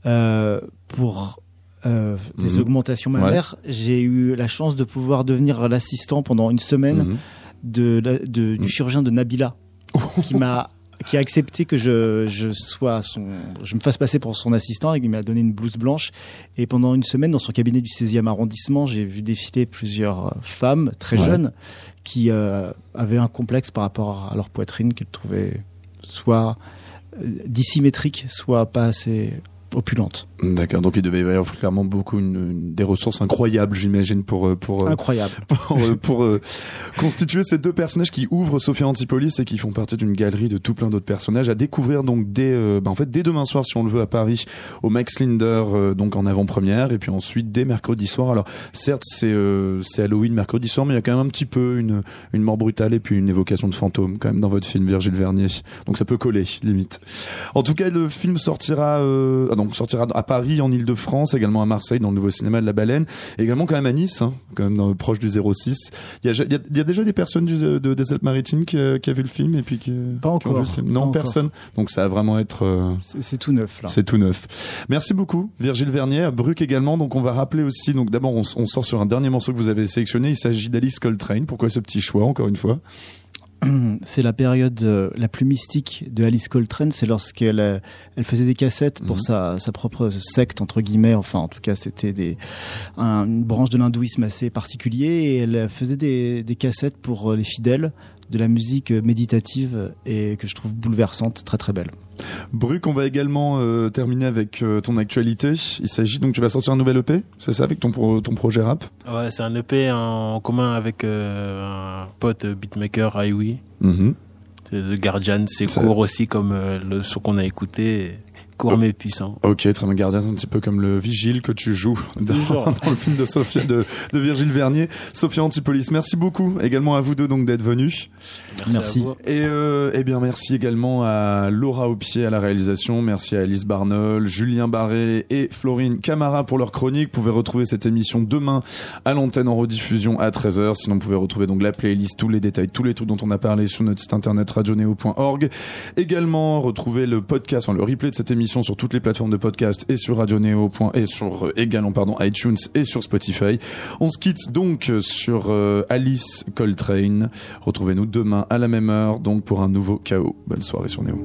euh, pour euh, des Mhm. augmentations mammaires, j'ai eu la chance de pouvoir devenir l'assistant pendant une semaine Mhm. de, la- de- du chirurgien de Nabila, qui m'a qui a accepté que je, je sois son, je me fasse passer pour son assistant et il m'a donné une blouse blanche. Et pendant une semaine, dans son cabinet du 16e arrondissement, j'ai vu défiler plusieurs femmes très Ouais. jeunes qui euh, avaient un complexe par rapport à leur poitrine qu'elles trouvaient soit euh, dissymétrique, soit pas assez opulente. D'accord, donc il devait y avoir clairement beaucoup une, une- des ressources incroyables, j'imagine, pour euh, pour euh, Incroyable. pour, euh, pour, euh, constituer ces deux personnages qui ouvrent Sophia Antipolis et qui font partie d'une galerie de tout plein d'autres personnages à découvrir donc dès euh, bah, en fait dès demain soir si on le veut à Paris au Max Linder euh, donc en avant-première et puis ensuite dès mercredi soir. Alors certes c'est euh, c'est Halloween mercredi soir mais il y a quand même un petit peu une une mort brutale et puis une évocation de fantôme quand même dans votre film Virgile Vernier. Donc ça peut coller limite. En tout cas le film sortira euh, ah, donc sortira à Paris en Ile-de-France également à Marseille dans le nouveau cinéma de la Baleine et également quand même à Nice hein, quand même dans, proche du 06. Il y a, il y a- il y a déjà des personnes du, de, des Alpes-Maritimes qui, a- qui a vu le film et puis qui, Pas qui ont vu le encore. film? Pas Non, encore. personne. Donc ça va vraiment être. euh, C'est tout neuf là. c'est tout neuf. Merci beaucoup, Virgile Vernier, à Bruck également. Donc on va rappeler aussi. Donc d'abord on, on sort sur un dernier morceau que vous avez sélectionné. Il s'agit d'Alice Coltrane. Pourquoi ce petit choix encore une fois? C'est la période euh, la plus mystique de Alice Coltrane. C'est lorsqu'elle euh, elle faisait des cassettes pour Mhm. sa, sa propre secte entre guillemets. Enfin, en tout cas, c'était des un- une branche de l'hindouisme assez particulier. Et elle faisait des, des cassettes pour euh, les fidèles de la musique méditative et que je trouve bouleversante, très très belle. Bruck, on va également euh, terminer avec euh, ton actualité. Il s'agit donc tu vas sortir un nouvel EP, c'est ça, avec ton pro- ton projet rap? Ouais, c'est un EP en commun avec euh, un pote beatmaker, Iwi. Mhm. C'est The Guardian, c'est court aussi comme le son qu'on a écouté, court mais puissant. Ok, très bien gardien, c'est un petit peu comme le vigile que tu joues dans, le film de Sophia, de, de Virgile Vernier, Sophia Antipolis. Merci beaucoup également à vous deux donc d'être venus. Merci. à vous. Et euh, eh bien merci également à Laura Aupier à la réalisation, merci à Alice Barnol, Julien Barré et Florine Camara pour leur chronique. Vous pouvez retrouver cette émission demain à l'antenne en rediffusion à 13h. Sinon vous pouvez retrouver donc la playlist, tous les détails, tous les trucs dont on a parlé sur notre site internet radioneo.org. Également retrouver le podcast, enfin, le replay de cette émission sur toutes les plateformes de podcast et sur radioneo. et sur euh, également pardon iTunes et sur Spotify. On se quitte donc sur euh, Alice Coltrane. Retrouvez-nous demain à la même heure donc pour un nouveau chaos. Bonne soirée sur Néo.